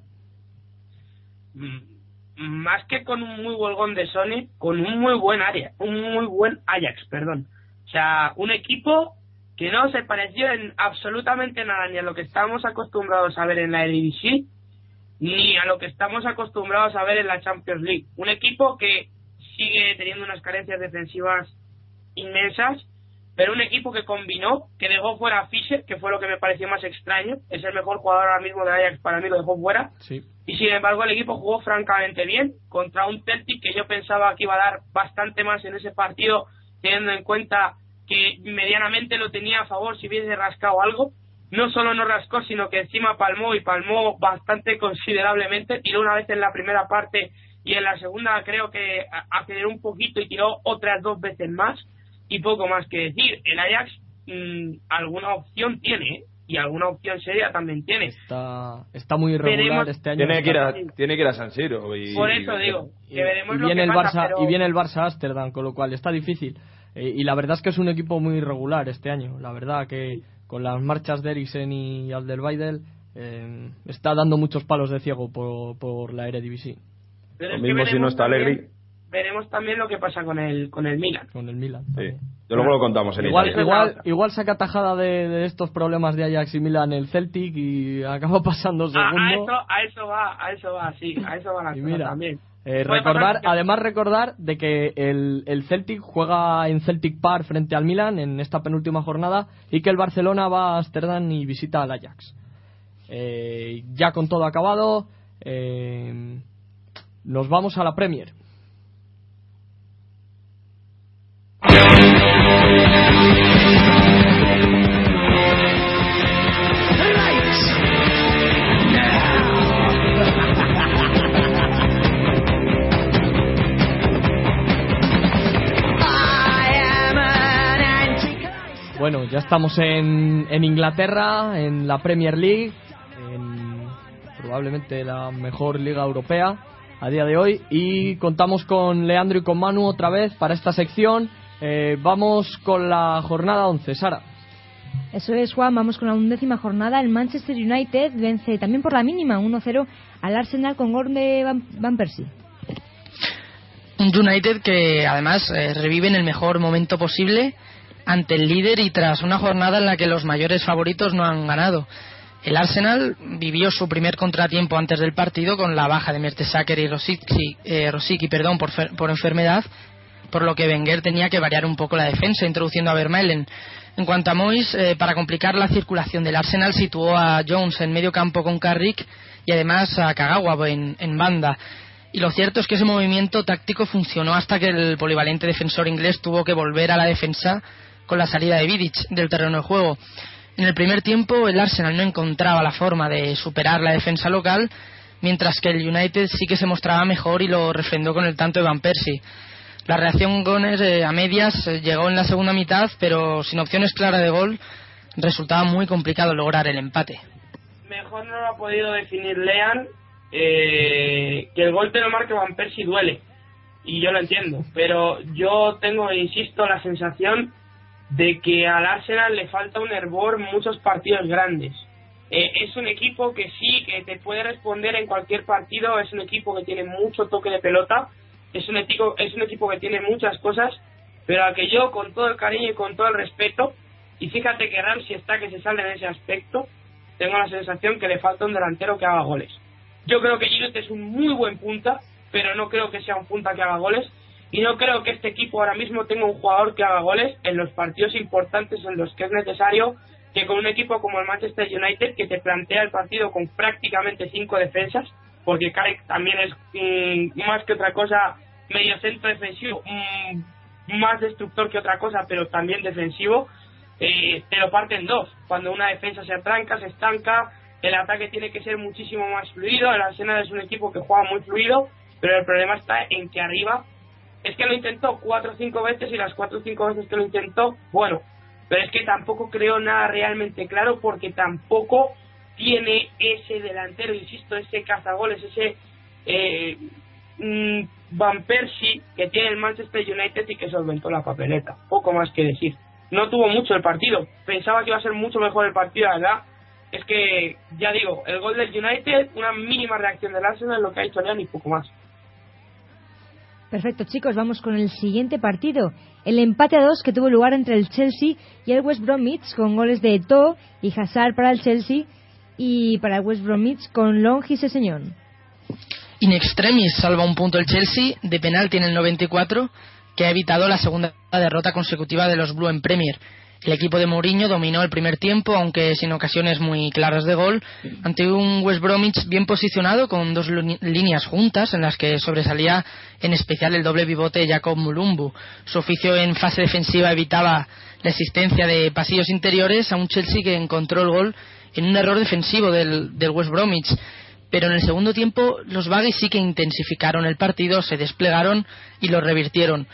Mm, más que con un muy buen de Sony, con un muy buen área, un muy buen Ajax, perdón. O sea, un equipo que no se pareció en absolutamente nada ni a lo que estamos acostumbrados a ver en la Eredivisie ni a lo que estamos acostumbrados a ver en la Champions League. Un equipo que sigue teniendo unas carencias defensivas inmensas, pero un equipo que combinó, que dejó fuera a Fischer, que fue lo que me pareció más extraño, es el mejor jugador ahora mismo de Ajax, para mí lo dejó fuera, y sin embargo el equipo jugó francamente bien contra un Celtic que yo pensaba que iba a dar bastante más en ese partido, teniendo en cuenta que medianamente lo tenía a favor si hubiese rascado algo. No solo no rascó, sino que encima palmó y palmó bastante considerablemente. Tiró una vez en la primera parte y en la segunda creo que aceleró un poquito y tiró otras dos veces más. Y poco más que decir. El Ajax mm, alguna opción tiene, ¿eh? Y alguna opción seria también tiene. Está, está muy irregular este año. Tiene que, ir a, tiene que ir a San Siro. Y, Por eso digo, que veremos y viene el Barça, Y viene el Barça Ámsterdam, con lo cual está difícil. Eh, y la verdad es que es un equipo muy irregular este año. La verdad que con las marchas de Eriksen y Alderweireld eh, está dando muchos palos de ciego por, por la Eredivisie. Lo mismo si no está Alegri. Veremos también lo que pasa con el con el Milan. Con el Milan. Sí. luego lo contamos en igual, igual, igual saca tajada de, estos problemas de Ajax y Milan el Celtic y acaba pasando segundo. A, eso, a eso va, a eso va, sí, a eso va la cosa también. Eh, recordar, además recordar de que el, el, Celtic juega en Celtic Park frente al Milan en esta penúltima jornada y que el Barcelona va a Ámsterdam y visita al Ajax. Eh, ya con todo acabado, eh, nos vamos a la Premier. Bueno, ya estamos en, en Inglaterra, en la Premier League, en probablemente la mejor liga europea a día de hoy, y contamos con Leandro y con Manu otra vez para esta sección. Eh, vamos con la jornada 11, Sara. Eso es, Juan. Vamos con la undécima jornada. El Manchester United vence también por la mínima, 1-0 al Arsenal con gol de Van, Persie. Un United que además eh, revive en el mejor momento posible ante el líder y tras una jornada en la que los mayores favoritos no han ganado. El Arsenal vivió su primer contratiempo antes del partido con la baja de Mertesacker y Rosicky, eh, perdón, por, enfermedad, por lo que Wenger tenía que variar un poco la defensa, introduciendo a Vermaelen. En cuanto a Mois, eh, para complicar la circulación del Arsenal, situó a Jones en medio campo con Carrick y además a Kagawa en banda. Y lo cierto es que ese movimiento táctico funcionó hasta que el polivalente defensor inglés tuvo que volver a la defensa con la salida de Vidic del terreno de juego. En el primer tiempo el Arsenal no encontraba la forma de superar la defensa local, mientras que el United sí que se mostraba mejor y lo refrendó con el tanto de Van Persie. La reacción Gones eh, a medias eh, llegó en la segunda mitad, pero sin opciones claras de gol resultaba muy complicado lograr el empate. Mejor no lo ha podido definir Lean, eh, que el gol te lo marque Van Persie duele, y yo lo entiendo, pero yo tengo, insisto, la sensación de que al Arsenal le falta un hervor muchos partidos grandes. Eh, es un equipo que sí, que te puede responder en cualquier partido, es un equipo que tiene mucho toque de pelota, es un equipo, es un equipo que tiene muchas cosas, pero a que yo con todo el cariño y con todo el respeto, y fíjate que Ramsey está que se sale en ese aspecto, tengo la sensación que le falta un delantero que haga goles. Yo creo que Giroud es un muy buen punta, pero no creo que sea un punta que haga goles, y no creo que este equipo ahora mismo tenga un jugador que haga goles en los partidos importantes en los que es necesario que con un equipo como el Manchester United que te plantea el partido con prácticamente cinco defensas, porque Carrick también es mm, más que otra cosa medio centro defensivo, mm, más destructor que otra cosa, pero también defensivo, eh, te lo parte en dos. Cuando una defensa se atranca, se estanca, el ataque tiene que ser muchísimo más fluido. El Arsenal es un equipo que juega muy fluido, pero el problema está en que arriba es que lo intentó cuatro o cinco veces y las cuatro o cinco veces que lo intentó, bueno, pero es que tampoco creo nada realmente claro porque tampoco tiene ese delantero, insisto, ese cazagoles, ese eh, mm, Van Persie que tiene el Manchester United y que solventó la papeleta. Poco más que decir. No tuvo mucho el partido. Pensaba que iba a ser mucho mejor el partido, verdad. Es que, ya digo, el gol del United, una mínima reacción del Arsenal, lo que ha hecho ya ni poco más. Perfecto, chicos, vamos con el siguiente partido. El empate a dos que tuvo lugar entre el Chelsea y el West Bromwich con goles de Eto'o y Hazard para el Chelsea y para el West Bromwich con Long y Seseñón. In extremis salva un punto el Chelsea de penalti en el 94 que ha evitado la segunda derrota consecutiva de los Blue en Premier. El equipo de Mourinho dominó el primer tiempo, aunque sin ocasiones muy claras de gol, ante un West Bromwich bien posicionado con dos líneas juntas en las que sobresalía en especial el doble pivote Jacob Mulumbu. Su oficio en fase defensiva evitaba la existencia de pasillos interiores a un Chelsea que encontró el gol en un error defensivo del, del West Bromwich pero en el segundo tiempo los Baggies sí que intensificaron el partido, se desplegaron y lo revirtieron.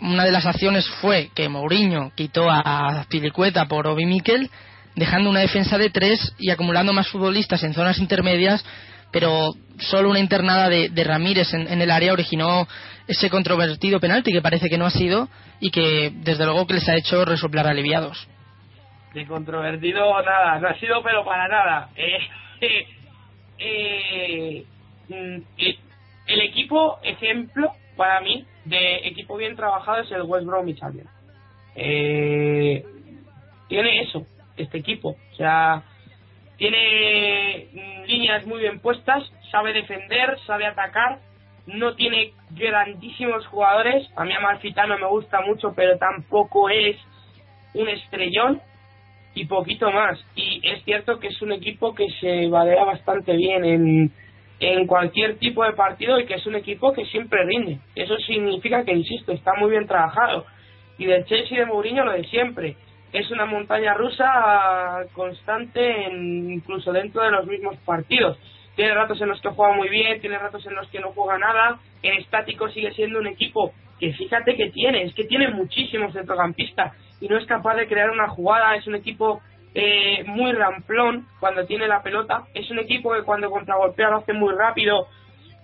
Una de las acciones fue que Mourinho quitó a Pilicueta por Obi Mikel, dejando una defensa de tres y acumulando más futbolistas en zonas intermedias, pero solo una internada de, Ramírez en, el área originó ese controvertido penalti que parece que no ha sido y que desde luego que les ha hecho resoplar aliviados. De controvertido nada, no ha sido pero para nada. Eh, eh, mm, el equipo ejemplo para mí de equipo bien trabajado es el West Bromwich Albion. Eh, tiene eso, este equipo. O sea, tiene mm, líneas muy bien puestas, sabe defender, sabe atacar, no tiene grandísimos jugadores. A mí Amalfitano me gusta mucho, pero tampoco es un estrellón y poquito más. Y es cierto que es un equipo que se valera bastante bien en, en cualquier tipo de partido y que es un equipo que siempre rinde. Eso significa que, insisto, está muy bien trabajado. Y del Chelsea de Mourinho lo de siempre. Es una montaña rusa constante incluso dentro de los mismos partidos. Tiene ratos en los que juega muy bien, tiene ratos en los que no juega nada. En estático sigue siendo un equipo que fíjate que tiene, es que tiene muchísimos centrocampistas y no es capaz de crear una jugada, es un equipo eh, muy ramplón cuando tiene la pelota, es un equipo que cuando contragolpea lo hace muy rápido,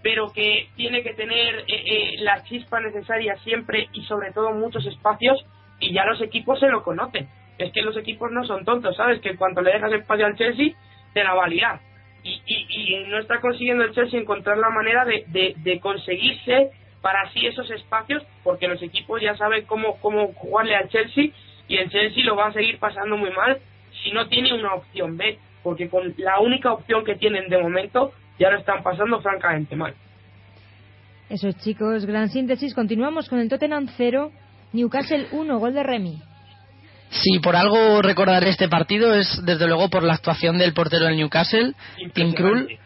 pero que tiene que tener eh, eh, la chispa necesaria siempre y sobre todo muchos espacios y ya los equipos se lo conocen. Es que los equipos no son tontos, ¿sabes? Que cuando le dejas espacio al Chelsea, te la va a liar. Y, y, no está consiguiendo el Chelsea encontrar la manera de, de, de conseguirse para así esos espacios, porque los equipos ya saben cómo, cómo jugarle al Chelsea y el Chelsea lo va a seguir pasando muy mal si no tiene una opción B, porque con la única opción que tienen de momento ya lo están pasando francamente mal. Eso chicos, gran síntesis. Continuamos con el Tottenham 0, Newcastle 1, gol de Remy. Si por algo recordar este partido es desde luego por la actuación del portero del Newcastle, Tim Krul,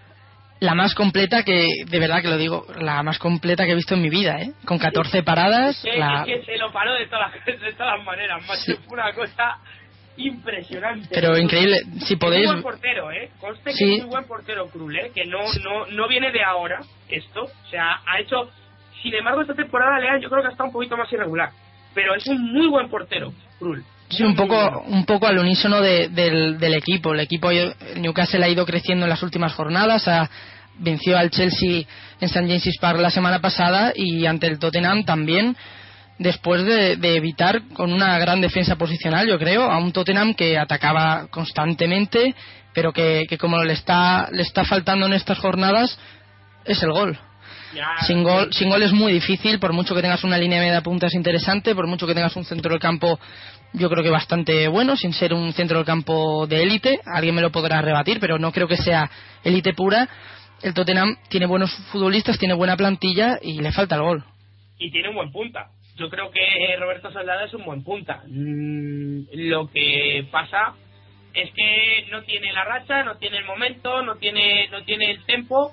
la más completa que, de verdad que lo digo, la más completa que he visto en mi vida, ¿eh? Con 14 paradas. Es que, se lo paró de todas, de todas maneras, Fue una cosa impresionante. Pero increíble, si podéis... Es muy buen portero, ¿eh? Conste que es muy buen portero Krul, ¿eh? Que no, no, no viene de ahora esto. O sea, ha hecho... Sin embargo, esta temporada Leal yo creo que está un poquito más irregular. Pero es un muy buen portero, Krul. Sí, un poco, un poco al unísono del, del, equipo. El equipo Newcastle ha ido creciendo en las últimas jornadas, ha, venció al Chelsea en St. James's Park la semana pasada y ante el Tottenham también, después de, evitar con una gran defensa posicional, yo creo, a un Tottenham que atacaba constantemente, pero que, que como le está, le está faltando en estas jornadas, es el gol sin gol, sin gol es muy difícil, por mucho que tengas una línea media puntas interesante, por mucho que tengas un centro del campo, yo creo que bastante bueno, sin ser un centro del campo de élite. Alguien me lo podrá rebatir, pero no creo que sea élite pura. El Tottenham tiene buenos futbolistas, tiene buena plantilla y le falta el gol. Y tiene un buen punta. Yo creo que Roberto Soldado es un buen punta. Mm, lo que pasa es que no tiene la racha, no tiene el momento, no tiene, no tiene el tempo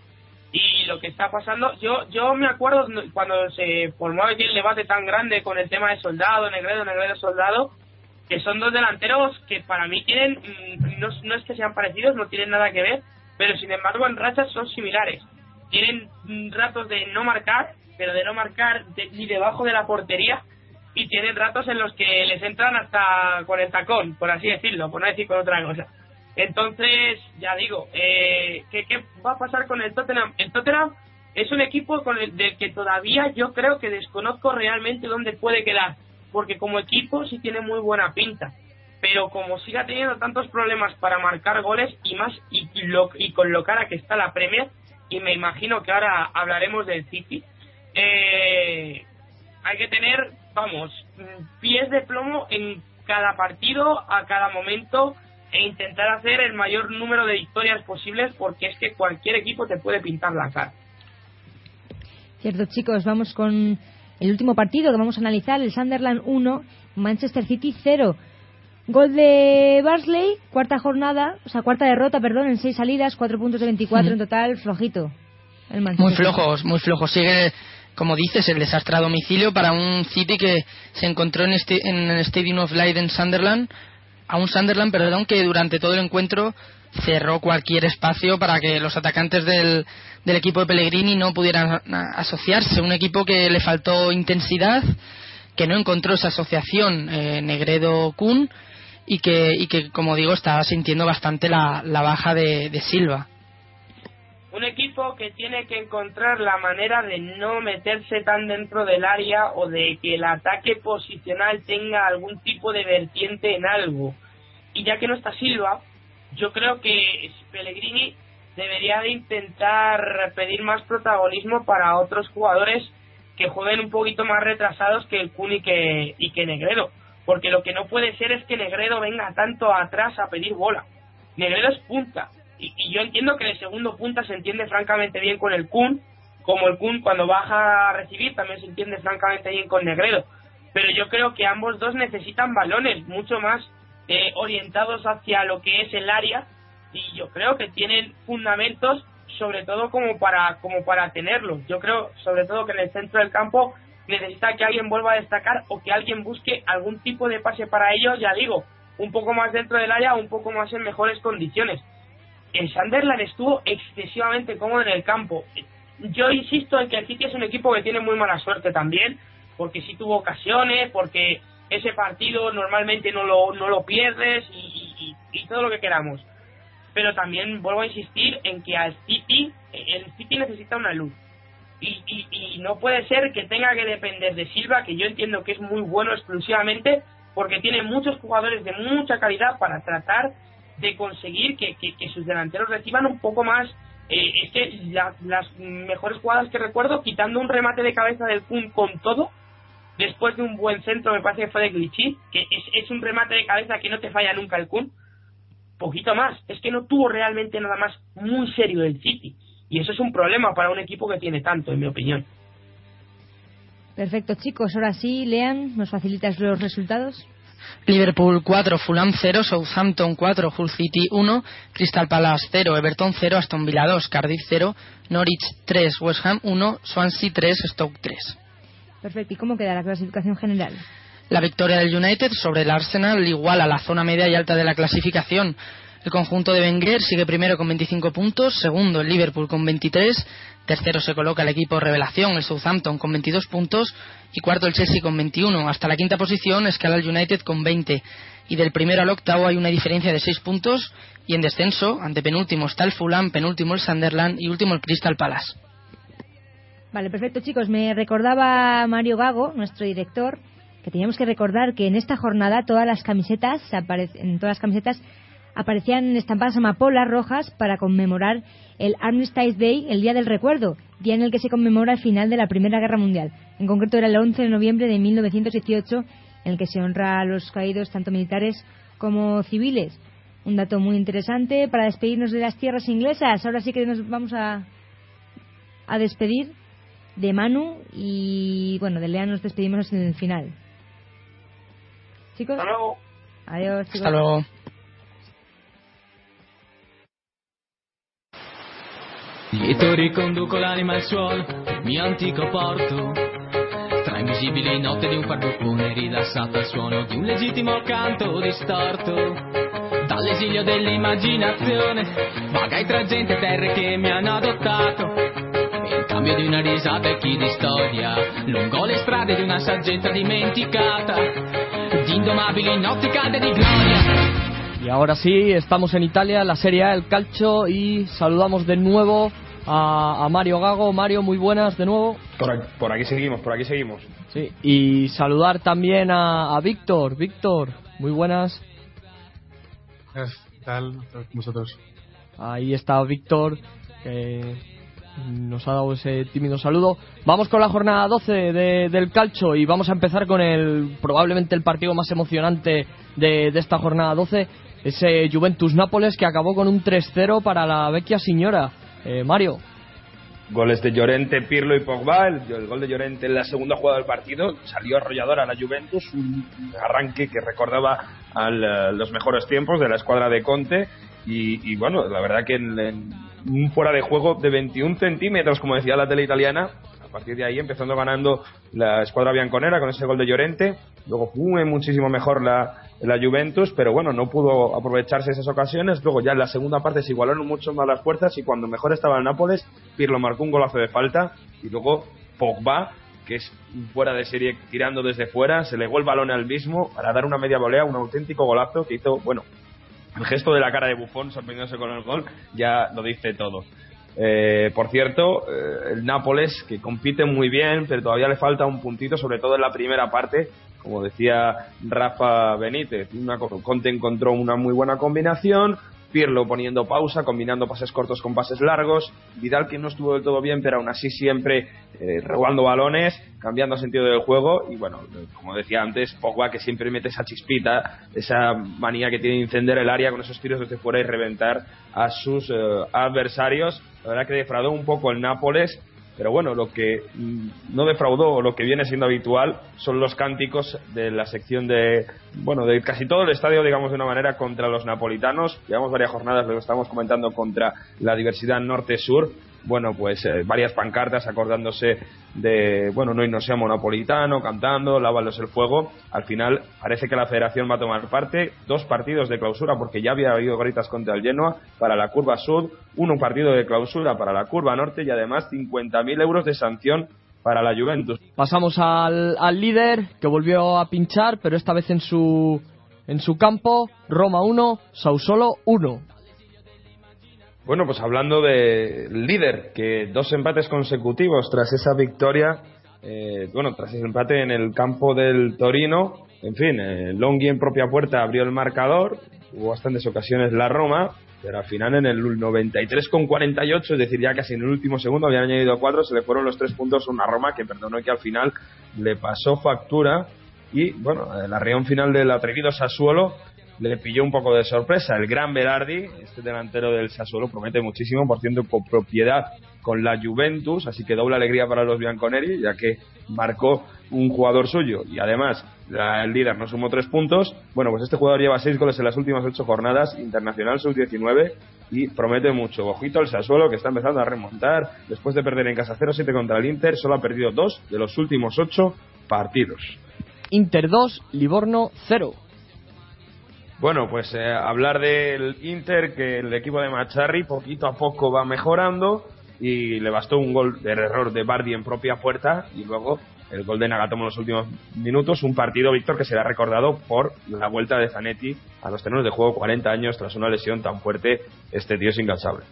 y lo que está pasando, yo yo me acuerdo cuando se formó el debate tan grande con el tema de Soldado, Negredo, Negredo, Soldado, que son dos delanteros que para mí tienen, mm, no, no es que sean parecidos, no tienen nada que ver, pero sin embargo en rachas son similares. Tienen mm, ratos de no marcar pero de no marcar ni debajo de la portería y tienen ratos en los que les entran hasta con el tacón, por así decirlo, por no decir con otra cosa. Entonces, ya digo, eh, ¿qué, ¿qué, va a pasar con el Tottenham? El Tottenham es un equipo con el del que todavía yo creo que desconozco realmente dónde puede quedar, porque como equipo sí tiene muy buena pinta, pero como siga teniendo tantos problemas para marcar goles y más y, lo, y con lo cara que está la Premier, y me imagino que ahora hablaremos del City, eh, hay que tener, vamos, pies de plomo en cada partido, a cada momento, e intentar hacer el mayor número de victorias posibles, porque es que cualquier equipo te puede pintar la cara. Cierto, chicos, vamos con el último partido que vamos a analizar, el Sunderland 1, Manchester City 0. Gol de Barsley, cuarta jornada, o sea, cuarta derrota, perdón, en seis salidas, cuatro puntos de 24 en total, flojito. muy flojos, muy flojos. Sigue, como dices, el desastre a domicilio para un City que se encontró en, este, en el Stadium of Light en Sunderland, a un Sunderland, perdón, que durante todo el encuentro cerró cualquier espacio para que los atacantes del, del equipo de Pellegrini no pudieran asociarse. Un equipo que le faltó intensidad, que no encontró esa asociación eh, Negredo-Kun y que, y que, como digo, estaba sintiendo bastante la, la baja de, de Silva. Un equipo que tiene que encontrar la manera de no meterse tan dentro del área o de que el ataque posicional tenga algún tipo de vertiente en algo. Y ya que no está Silva, yo creo que Pellegrini debería de intentar pedir más protagonismo para otros jugadores que jueguen un poquito más retrasados que el Kun y que, y que Negredo. Porque lo que no puede ser es que Negredo venga tanto atrás a pedir bola. Negredo es punta. Y, yo entiendo que el segundo punta se entiende francamente bien con el Kun, como el Kun cuando baja a recibir también se entiende francamente bien con Negredo. Pero yo creo que ambos dos necesitan balones mucho más eh, orientados hacia lo que es el área y yo creo que tienen fundamentos sobre todo como para como para tenerlos. Yo creo sobre todo que en el centro del campo necesita que alguien vuelva a destacar o que alguien busque algún tipo de pase para ellos, ya digo, un poco más dentro del área, un poco más en mejores condiciones. El Sunderland estuvo excesivamente cómodo en el campo. Yo insisto en que el City es un equipo que tiene muy mala suerte también, porque sí tuvo ocasiones, porque ese partido normalmente no lo, no lo pierdes y, todo lo que queramos. Pero también vuelvo a insistir en que al City, el City necesita una luz. Y, y, y, no puede ser que tenga que depender de Silva, que yo entiendo que es muy bueno exclusivamente, porque tiene muchos jugadores de mucha calidad para tratar de conseguir que, que, sus delanteros reciban un poco más. Eh, es que las mejores jugadas que recuerdo, quitando un remate de cabeza del Kun con todo, después de un buen centro, me parece que fue de Glitchy, que es, es, un remate de cabeza que no te falla nunca el Kun. Poquito más, es que no tuvo realmente nada más muy serio el City. Y eso es un problema para un equipo que tiene tanto, en mi opinión. Perfecto, chicos. Ahora sí, Lean, ¿nos facilitas los resultados? Liverpool 4, Fulham 0, Southampton 4, Hull City 1, Crystal Palace 0, Everton 0, Aston Villa 2, Cardiff 0, Norwich 3, West Ham 1, Swansea 3, Stoke 3. Perfecto. ¿Y cómo queda la clasificación general? La victoria del United sobre el Arsenal igual a la zona media y alta de la clasificación. El conjunto de Wenger sigue primero con 25 puntos, segundo el Liverpool con 23, tercero se coloca el equipo revelación, el Southampton con 22 puntos y cuarto el Chelsea con 21. Hasta la quinta posición escala el United con 20 y del primero al octavo hay una diferencia de 6 puntos y en descenso, ante penúltimo está el Fulham, penúltimo el Sunderland y último el Crystal Palace. Vale, perfecto, chicos. Me recordaba Mario Gago, nuestro director, que teníamos que recordar que en esta jornada todas las camisetas, en todas las camisetas aparecían estampadas amapolas rojas para conmemorar el Armistice Day, el Día del Recuerdo, día en el que se conmemora el final de la Primera Guerra Mundial. En concreto era el 11 de noviembre de 1918, en el que se honra a los caídos tanto militares como civiles. Un dato muy interesante para despedirnos de las tierras inglesas. Ahora sí que nos vamos a, a despedir de Manu y bueno, de Lea nos despedimos en el final. Chicos. Hasta luego. Adiós, chicos. Hasta luego. Lieto riconduco l'anima al suolo, il mio antico porto. Tra invisibili notte di un farbuffone rilassato al suono di un legittimo canto distorto. Dall'esilio dell'immaginazione, vagai tra gente e terre che mi hanno adottato. di una risata e chi di storia, lungo le strade di una saggezza dimenticata, di indomabili notti calde di gloria. Y ahora sí, estamos en Italia, la Serie A, el calcio, y saludamos de nuevo a, a Mario Gago. Mario, muy buenas de nuevo. Por aquí, por aquí seguimos, por aquí seguimos. Sí, y saludar también a, a Víctor. Víctor, muy buenas. ¿Qué tal vosotros? Ahí está Víctor, que nos ha dado ese tímido saludo. Vamos con la jornada 12 de- del calcio y vamos a empezar con el probablemente el partido más emocionante de, de esta jornada 12, ese Juventus-Nápoles que acabó con un 3-0 para la vecchia señora. Eh, Mario. Goles de Llorente, Pirlo y Pogba. El, gol de Llorente en la segunda jugada del partido salió arrollador a la Juventus. Un arranque que recordaba a los mejores tiempos de la escuadra de Conte. Y, bueno, la verdad que en, un fuera de juego de 21 centímetros, como decía la tele italiana, partir de ahí empezando ganando la escuadra bianconera con ese gol de Llorente. Luego fue muchísimo mejor la, la Juventus, pero bueno, no pudo aprovecharse esas ocasiones. Luego ya en la segunda parte se igualaron mucho más las fuerzas y cuando mejor estaba el Nápoles, Pirlo marcó un golazo de falta y luego Pogba, que es fuera de serie tirando desde fuera, se legó el balón al mismo para dar una media volea, un auténtico golazo que hizo, bueno, el gesto de la cara de Buffon sorprendiéndose con el gol ya lo dice todo. Eh, por cierto, eh, el Nápoles que compite muy bien, pero todavía le falta un puntito, sobre todo en la primera parte. Como decía Rafa Benítez, una, Conte encontró una muy buena combinación. Pirlo poniendo pausa, combinando pases cortos con pases largos. Vidal que no estuvo del todo bien, pero aún así siempre eh, robando balones, cambiando sentido del juego. Y bueno, como decía antes, Pogba que siempre mete esa chispita, esa manía que tiene de encender el área con esos tiros desde fuera y reventar a sus eh, adversarios. La verdad que defraudó un poco el Nápoles, pero bueno, lo que no defraudó, lo que viene siendo habitual, son los cánticos de la sección de, bueno, de casi todo el estadio, digamos de una manera, contra los napolitanos. Llevamos varias jornadas, lo estamos comentando, contra la diversidad norte-sur. Bueno, pues eh, varias pancartas acordándose de, bueno, no irnos sea monopolitano, cantando, lávalos el fuego. Al final parece que la federación va a tomar parte. Dos partidos de clausura, porque ya había habido gritas contra el Genoa para la curva sur, uno partido de clausura para la curva norte y además 50.000 euros de sanción para la Juventus. Pasamos al, al líder que volvió a pinchar, pero esta vez en su en su campo, Roma 1, Sausolo 1. Bueno, pues hablando del líder, que dos empates consecutivos tras esa victoria, eh, bueno, tras ese empate en el campo del Torino, en fin, eh, Longhi en propia puerta abrió el marcador, hubo bastantes ocasiones la Roma, pero al final en el 93 con 48, es decir, ya casi en el último segundo habían añadido cuatro, se le fueron los tres puntos a una Roma que perdonó que al final le pasó factura. Y bueno, la reunión final del atrevido Sassuolo le pilló un poco de sorpresa. El gran Berardi, este delantero del Sassuolo, promete muchísimo, por ciento con propiedad con la Juventus, así que doble alegría para los bianconeri, ya que marcó un jugador suyo y además el líder no sumó tres puntos. Bueno, pues este jugador lleva seis goles en las últimas ocho jornadas, internacional sub-19 y promete mucho. Ojito el Sassuolo que está empezando a remontar. Después de perder en casa 0-7 contra el Inter, solo ha perdido dos de los últimos ocho partidos. Inter 2, Livorno 0. Bueno, pues eh, hablar del Inter, que el equipo de Macharri poquito a poco va mejorando y le bastó un gol de error de Bardi en propia puerta y luego el gol de Nagatomo en los últimos minutos. Un partido, Víctor, que será recordado por la vuelta de Zanetti a los terrenos de juego 40 años tras una lesión tan fuerte. Este tío es incansable.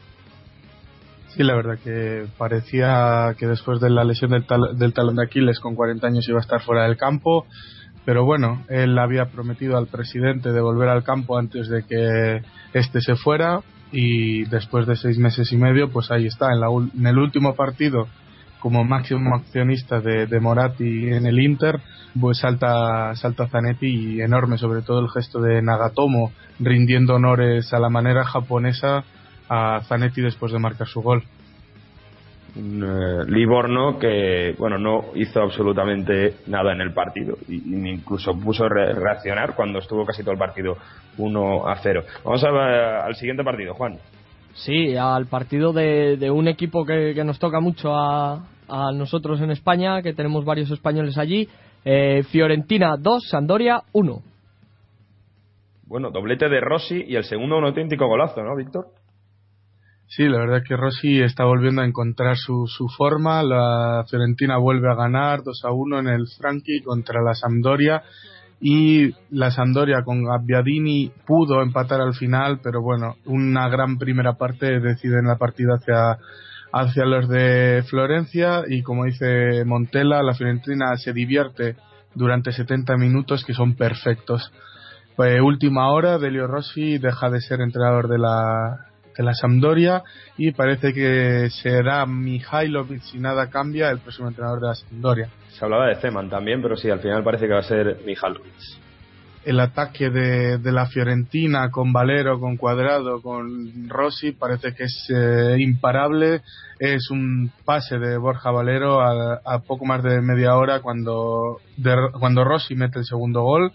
Sí, la verdad que parecía que después de la lesión del, tal- del talón de Aquiles con 40 años iba a estar fuera del campo, pero bueno, él había prometido al presidente de volver al campo antes de que este se fuera y después de seis meses y medio, pues ahí está, en, la en el último partido como máximo accionista de, de Moratti en el Inter, pues salta, salta Zanetti y enorme, sobre todo el gesto de Nagatomo, rindiendo honores a la manera japonesa a Zanetti después de marcar su gol. Eh, Livorno que, bueno, no hizo absolutamente nada en el partido y, y incluso puso re- reaccionar cuando estuvo casi todo el partido 1 a 0. Vamos a- al siguiente partido, Juan. Sí, al partido de, de un equipo que, que nos toca mucho a, a nosotros en España, que tenemos varios españoles allí. Eh, Fiorentina 2, Sandoria 1. Bueno, doblete de Rossi y el segundo un auténtico golazo, ¿no, Víctor? Sí, la verdad es que Rossi está volviendo a encontrar su, su forma. La Fiorentina vuelve a ganar 2 a 1 en el Franchi contra la Sampdoria y la Sampdoria con Gabbiadini pudo empatar al final, pero bueno, una gran primera parte deciden la partida hacia hacia los de Florencia y como dice Montella, la Fiorentina se divierte durante 70 minutos que son perfectos. Pues, última hora, Delio Rossi deja de ser entrenador de la, de la Sampdoria y parece que será Mihailovic si nada cambia el próximo entrenador de la Sampdoria. Se hablaba de Zeman también, pero sí, al final parece que va a ser Mihailovic. El ataque de, de la Fiorentina con Valero, con Cuadrado, con Rossi parece que es eh, imparable. Es un pase de Borja Valero a, a poco más de media hora cuando, de, cuando Rossi mete el segundo gol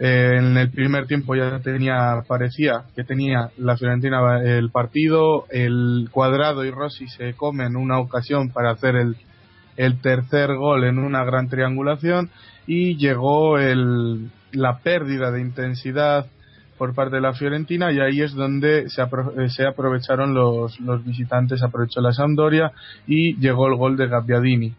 eh, en el primer tiempo ya tenía, parecía que tenía la Fiorentina el partido, el cuadrado y Rossi se comen una ocasión para hacer el, el tercer gol en una gran triangulación y llegó el, la pérdida de intensidad por parte de la Fiorentina y ahí es donde se, eh, se aprovecharon los, los visitantes, aprovechó la Sampdoria y llegó el gol de Gabbiadini.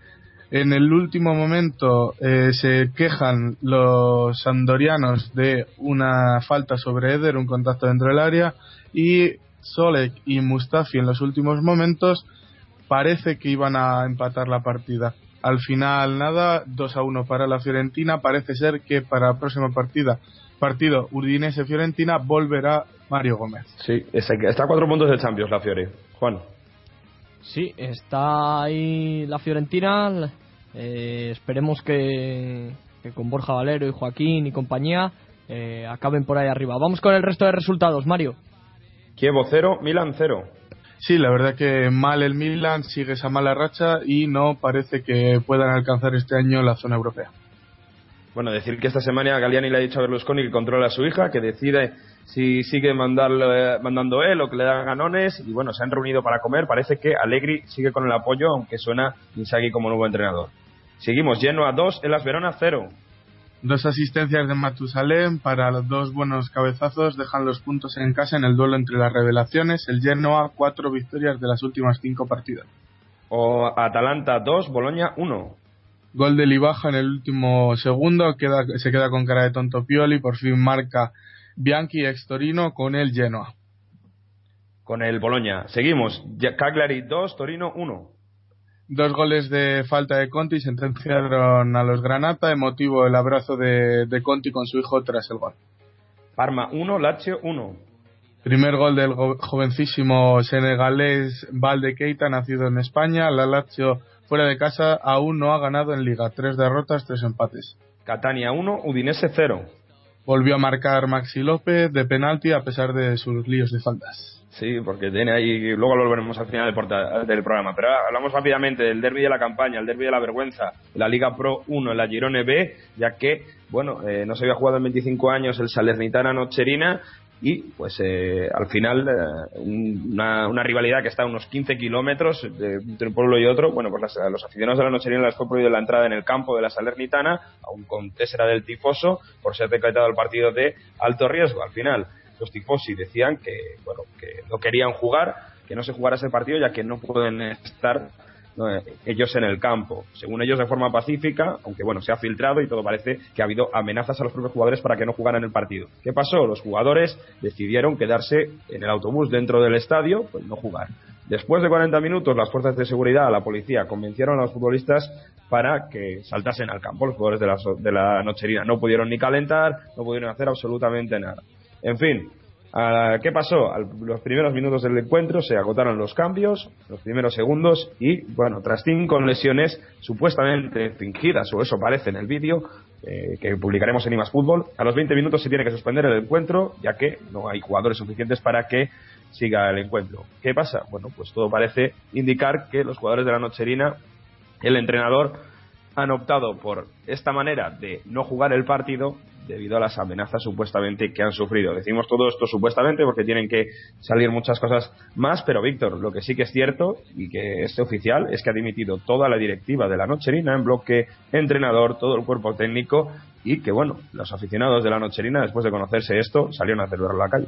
En el último momento eh, se quejan los andorianos de una falta sobre Eder, un contacto dentro del área, y Solek y Mustafi en los últimos momentos parece que iban a empatar la partida. Al final nada, 2 a 1 para la Fiorentina. Parece ser que para la próxima partida, partido Udinese-Fiorentina volverá Mario Gómez. Sí, está a cuatro puntos de Champions la Fiore. Juan. Sí, está ahí la Fiorentina. Eh, esperemos que, que, con Borja Valero y Joaquín y compañía eh, acaben por ahí arriba. Vamos con el resto de resultados, Mario. Kievo 0, Milan 0. Sí, la verdad que mal el Milan, sigue esa mala racha y no parece que puedan alcanzar este año la zona europea. Bueno, decir que esta semana Galiani le ha dicho a Berlusconi que controla a su hija, que decide si sigue mandando él o que le da ganones. Y bueno, se han reunido para comer. Parece que Allegri sigue con el apoyo, aunque suena Inzaghi como nuevo entrenador. Seguimos, lleno a 2, en las Verona 0. Dos asistencias de Matusalén para los dos buenos cabezazos dejan los puntos en casa en el duelo entre las revelaciones. El Genoa, cuatro victorias de las últimas cinco partidas. O Atalanta 2, Boloña 1. Gol de Libaja en el último segundo, queda, se queda con cara de tonto Pioli, por fin marca Bianchi ex Torino con el Genoa. Con el Boloña. Seguimos. Cagliari 2, Torino 1. Dos goles de falta de Conti sentenciaron a los Granata, emotivo el abrazo de, de Conti con su hijo tras el gol. Parma 1, Lazio 1. Primer gol del jovencísimo senegalés Valde Keita, nacido en España. La Lazio fuera de casa aún no ha ganado en Liga. Tres derrotas, tres empates. Catania 1, Udinese 0 volvió a marcar Maxi López de penalti a pesar de sus líos de faltas. Sí, porque tiene ahí, luego lo veremos al final del, del programa, pero hablamos rápidamente del derby de la campaña, el derby de la vergüenza, la Liga Pro 1, la Girone B, ya que, bueno, eh, no se había jugado en 25 años el Salernitana Nocherina y pues eh, al final eh, una, una, rivalidad que está a unos 15 kilómetros entre un pueblo y otro bueno pues los aficionados de la nocherina les fue prohibido la entrada en el campo de la Salernitana aún con tésera del tifoso por ser decretado el partido de alto riesgo. Al final los tifosi decían que bueno que no querían jugar que no se jugara ese partido ya que no pueden estar ellos en el campo. Según ellos, de forma pacífica, aunque bueno, se ha filtrado y todo parece que ha habido amenazas a los propios jugadores para que no jugaran el partido. ¿Qué pasó? Los jugadores decidieron quedarse en el autobús dentro del estadio, pues no jugar. Después de 40 minutos, las fuerzas de seguridad, la policía, convencieron a los futbolistas para que saltasen al campo. Los jugadores de la, de la nocherina no pudieron ni calentar, no pudieron hacer absolutamente nada. En fin, ¿Qué pasó? A los primeros minutos del encuentro se agotaron los cambios, los primeros segundos, y bueno, tras cinco lesiones supuestamente fingidas, o eso parece en el vídeo eh, que publicaremos en IMAS Fútbol, a los 20 minutos se tiene que suspender el encuentro, ya que no hay jugadores suficientes para que siga el encuentro. ¿Qué pasa? Bueno, pues todo parece indicar que los jugadores de la Nocherina, el entrenador, han optado por esta manera de no jugar el partido debido a las amenazas supuestamente que han sufrido. Decimos todo esto supuestamente porque tienen que salir muchas cosas más, pero Víctor, lo que sí que es cierto y que es oficial es que ha dimitido toda la directiva de la Nocherina en bloque, entrenador, todo el cuerpo técnico y que, bueno, los aficionados de la Nocherina, después de conocerse esto, salieron a celebrar la calle.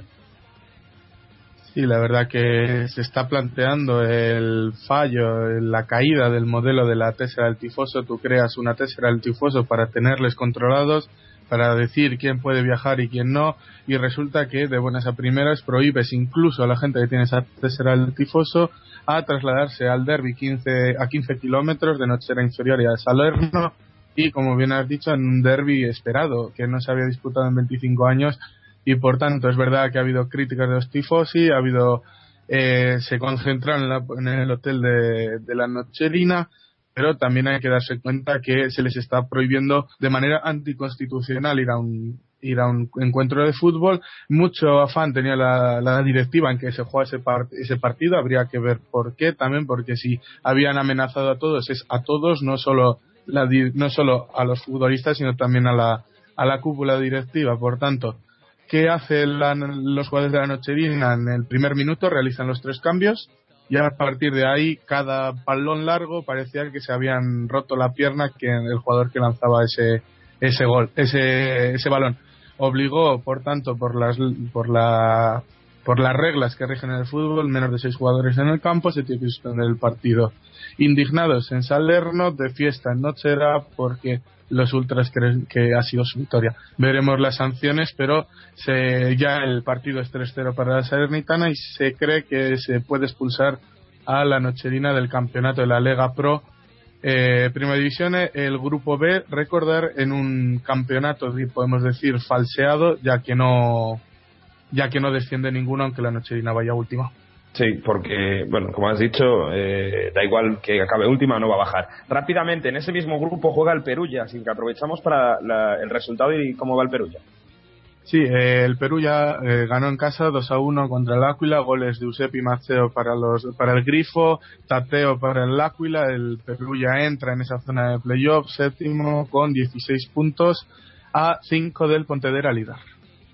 Sí, la verdad que se está planteando el fallo, la caída del modelo de la tésera del tifoso. Tú creas una tésera del tifoso para tenerles controlados, para decir quién puede viajar y quién no, y resulta que de buenas a primeras prohíbes incluso a la gente que tiene esa tésera del tifoso a trasladarse al derby 15, a 15 kilómetros de Nochera Inferior y a Salerno, y como bien has dicho, en un derby esperado, que no se había disputado en 25 años y por tanto es verdad que ha habido críticas de los tifosi, ha habido eh, se concentraron en, el hotel de, de, la Nocherina, pero también hay que darse cuenta que se les está prohibiendo de manera anticonstitucional ir a un ir a un encuentro de fútbol. Mucho afán tenía la, directiva en que se juega ese, ese partido. Habría que ver por qué también, porque si habían amenazado a todos, es a todos, no solo, la, no solo a los futbolistas, sino también a la, a la cúpula directiva. Por tanto, ¿Qué hacen los jugadores de la Nocherina? En el primer minuto realizan los tres cambios y a partir de ahí cada balón largo parecía que se habían roto la pierna que el jugador que lanzaba ese ese gol, ese ese balón. Obligó, por tanto, por las por la por las reglas que rigen el fútbol, menos de seis jugadores en el campo, se tiene que suspender el partido. Indignados en Salerno, de fiesta en Nochera, porque los ultras creen que ha sido su victoria. Veremos las sanciones, pero se, ya el partido es 3-0 para la Salernitana y se cree que se puede expulsar a la Nocherina del campeonato de la Lega Pro. Eh, Primera División, el grupo B, recordar en un campeonato, podemos decir, falseado, ya que no, ya que no desciende ninguno, aunque la Nocherina vaya última. Sí, porque, bueno, como has dicho, eh, da igual que acabe última, no va a bajar. Rápidamente, en ese mismo grupo juega el Perugia, así que aprovechamos para el resultado y cómo va el Perugia. Sí, eh, el Perugia eh, ganó en casa 2 a 1 contra el Áquila, goles de Giuseppe Maceo para, los, para el Grifo, Tateo para el Áquila, el Perugia entra en esa zona de playoff, séptimo con 16 puntos a 5 del Pontedera líder.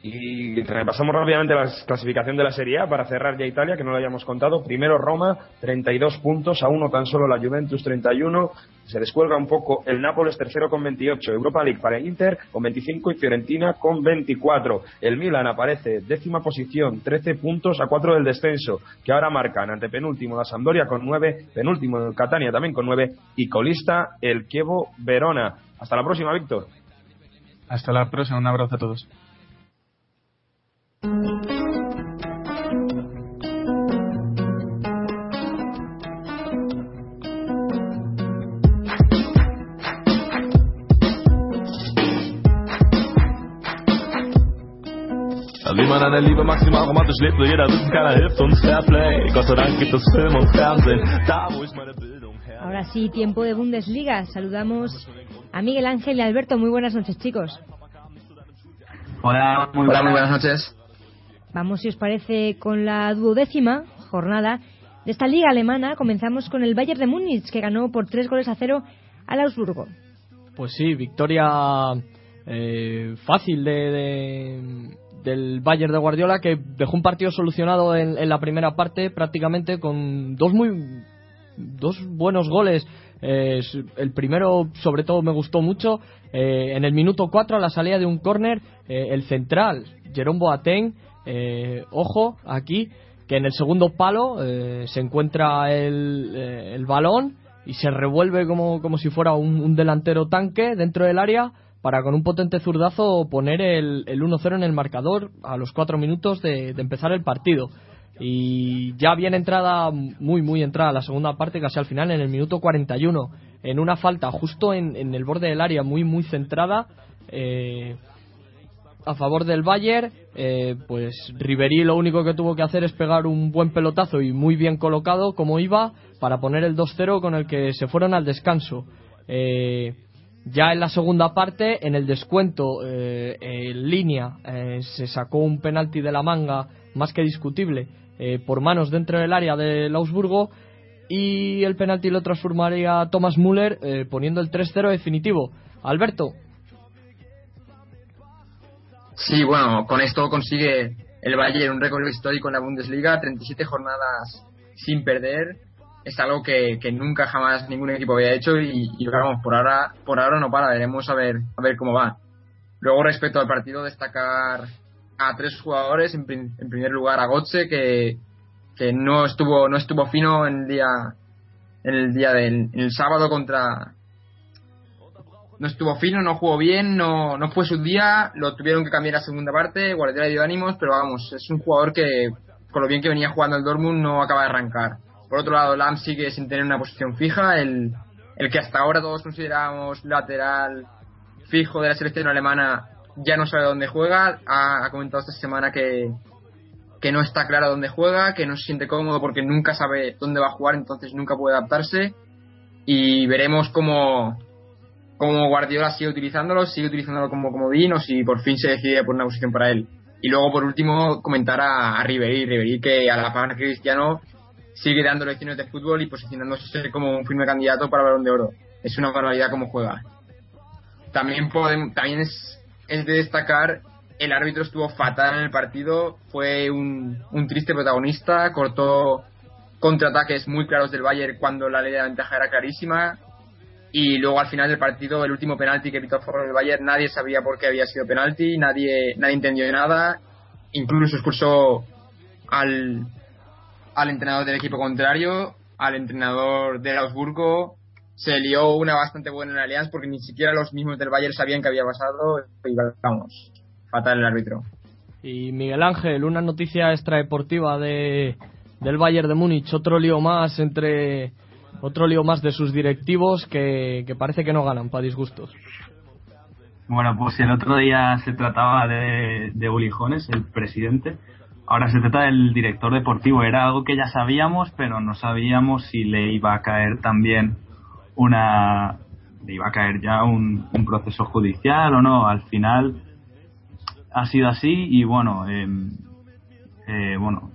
Y repasamos rápidamente la clasificación de la Serie A para cerrar ya Italia, que no lo hayamos contado. Primero Roma, 32 puntos, a uno tan solo la Juventus, 31. Se descuelga un poco el Nápoles, tercero con 28. Europa League para Inter con 25 y Fiorentina con 24. El Milan aparece décima posición, 13 puntos a 4 del descenso, que ahora marcan ante penúltimo la Sampdoria con 9, penúltimo el Catania también con 9 y colista el Chievo Verona. Hasta la próxima, Víctor. Hasta la próxima, un abrazo a todos. Ahora sí, tiempo de Bundesliga. Saludamos a Miguel Ángel y Alberto. Muy buenas noches, chicos. Hola, muy buenas noches. Vamos, si os parece, con la duodécima jornada de esta liga alemana. Comenzamos con el Bayern de Múnich, que ganó por tres goles a cero al Augsburgo. Pues sí, victoria eh, fácil de, del Bayern de Guardiola, que dejó un partido solucionado en, la primera parte prácticamente con dos muy dos buenos goles. Eh, el primero, sobre todo, me gustó mucho. Eh, en el minuto 4, a la salida de un córner, el central, Jerome Boateng, eh, ojo aquí que en el segundo palo eh, se encuentra el, eh, balón y se revuelve como, como si fuera un, delantero tanque dentro del área para con un potente zurdazo poner el, el 1-0 en el marcador a los cuatro minutos de, empezar el partido. Y ya bien entrada, muy, muy entrada la segunda parte, casi al final, en el minuto 41, en una falta justo en, en el borde del área, muy, muy centrada. Eh, a favor del Bayern, eh, pues Ribery lo único que tuvo que hacer es pegar un buen pelotazo y muy bien colocado como iba para poner el 2-0 con el que se fueron al descanso. Eh, ya en la segunda parte, en el descuento, eh, en línea, se sacó un penalti de la manga más que discutible por manos dentro del área del Augsburgo y el penalti lo transformaría Thomas Müller poniendo el 3-0 definitivo. Alberto, Sí, bueno, con esto consigue el Bayern un récord histórico en la Bundesliga, 37 jornadas sin perder. Es algo que, nunca jamás ningún equipo había hecho y, vamos, por ahora, por ahora no para, veremos a ver, a ver cómo va. Luego, respecto al partido, destacar a tres jugadores. En, primer lugar, a Gotze, que, que no estuvo no estuvo fino en el día en el día del en el sábado contra no estuvo fino, no jugó bien, no, no fue su día, lo tuvieron que cambiar a segunda parte, Guardiola dio ánimos, pero vamos, es un jugador que con lo bien que venía jugando el Dortmund no acaba de arrancar. Por otro lado, Lam sigue sin tener una posición fija, el, el que hasta ahora todos consideramos lateral fijo de la selección alemana ya no sabe dónde juega, ha, comentado esta semana que, que no está claro dónde juega, que no se siente cómodo porque nunca sabe dónde va a jugar, entonces nunca puede adaptarse y veremos cómo, cómo Guardiola sigue utilizándolo, sigue utilizándolo como comodín o si por fin se decide por una posición para él. Y luego, por último, comentar a, a Ribery, Ribery que a la par que Cristiano sigue dando lecciones de fútbol y posicionándose como un firme candidato para el Balón de Oro. Es una barbaridad cómo juega. También podemos, también es, es de destacar el árbitro estuvo fatal en el partido, fue un, un triste protagonista, cortó contraataques muy claros del Bayern cuando la ley de la ventaja era clarísima y luego al final del partido el último penalti que pitó del Bayern nadie sabía por qué había sido penalti, nadie nadie entendió nada, incluso expulsó al al entrenador del equipo contrario, al entrenador del Augsburgo, se lió una bastante buena en porque ni siquiera los mismos del Bayern sabían que había pasado y vamos, fatal el árbitro. Y Miguel Ángel, una noticia extradeportiva de, del Bayern de Múnich, otro lío más entre otro lío más de sus directivos que, parece que no ganan para disgustos. Bueno, pues el otro día se trataba de, de Bulijones, el presidente. Ahora se trata del director deportivo. Era algo que ya sabíamos, pero no sabíamos si le iba a caer también una. le iba a caer ya un, un proceso judicial o no. Al final ha sido así y bueno, eh, eh, bueno,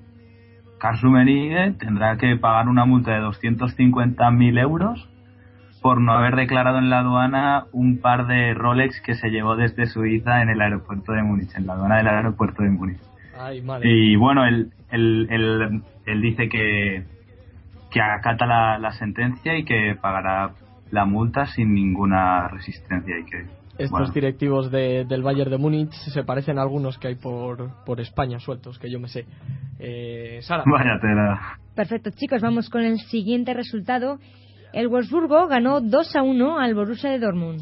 Carlos Rummenigge tendrá que pagar una multa de 250.000 euros por no haber declarado en la aduana un par de Rolex que se llevó desde Suiza en el aeropuerto de Múnich, en la aduana del aeropuerto de Múnich. Ay, madre. Y bueno, él, él, él, él dice que, que acata la, la sentencia y que pagará la multa sin ninguna resistencia y que Estos bueno, directivos de- del Bayern de Múnich se parecen a algunos que hay por, por España sueltos, que yo me sé. Eh, Sara. vaya tela. Perfecto, chicos, vamos con el siguiente resultado. El Wolfsburgo ganó 2 a 1 al Borussia de Dortmund.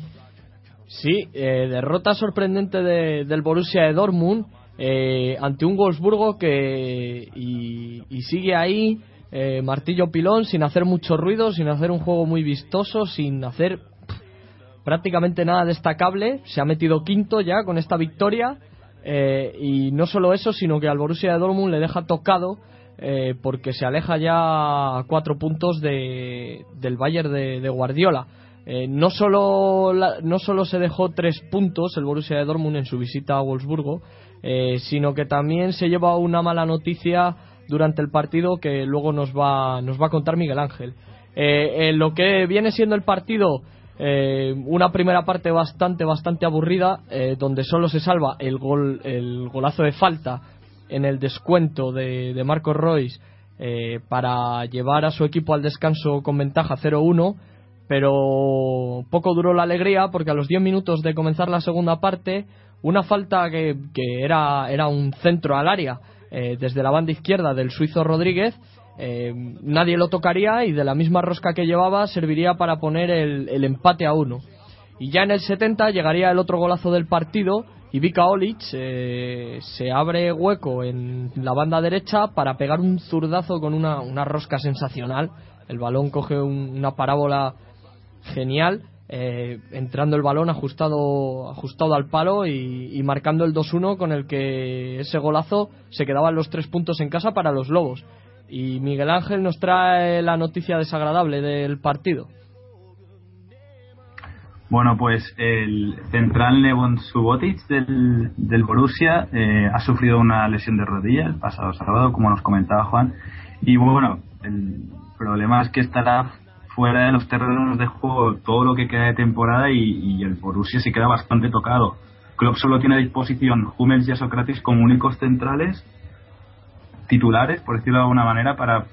Sí, eh, derrota sorprendente de- del Borussia de Dortmund eh, ante un Wolfsburgo que y, y sigue ahí eh, martillo pilón sin hacer mucho ruido, sin hacer un juego muy vistoso, sin hacer prácticamente nada destacable. Se ha metido quinto ya con esta victoria eh, y no solo eso, sino que al Borussia de Dortmund le deja tocado eh, porque se aleja ya a cuatro puntos de, del Bayern de, Guardiola. Eh, no, solo la- no solo se dejó tres puntos el Borussia de Dortmund en su visita a Wolfsburgo, eh, sino que también se lleva una mala noticia durante el partido que luego nos va, nos va a contar Miguel Ángel. Eh, lo que viene siendo el partido, eh, una primera parte bastante, bastante aburrida, eh, donde solo se salva el, gol, el golazo de falta en el descuento de, Marcos Royce eh, para llevar a su equipo al descanso con ventaja 0-1, pero poco duró la alegría porque a los 10 minutos de comenzar la segunda parte, una falta que, que era, era un centro al área eh, desde la banda izquierda del suizo Rodríguez, eh, nadie lo tocaría y de la misma rosca que llevaba serviría para poner el, empate a uno. Y ya en el 70 llegaría el otro golazo del partido y Vika Olic eh, se abre hueco en la banda derecha para pegar un zurdazo con una, una rosca sensacional. El balón coge un- una parábola genial, eh, entrando el balón ajustado, ajustado al palo y, y marcando el 2-1 con el que ese golazo se quedaban los tres puntos en casa para los Lobos. Y Miguel Ángel nos trae la noticia desagradable del partido. Bueno, pues el central Levon Subotic del, del Borussia eh, ha sufrido una lesión de rodilla el pasado sábado, como nos comentaba Juan. Y bueno, el problema es que estará fuera de los terrenos de juego todo lo que queda de temporada y, y el Borussia se queda bastante tocado. Klopp solo tiene a disposición Hummels y a Socrates como únicos centrales titulares, por decirlo de alguna manera, para,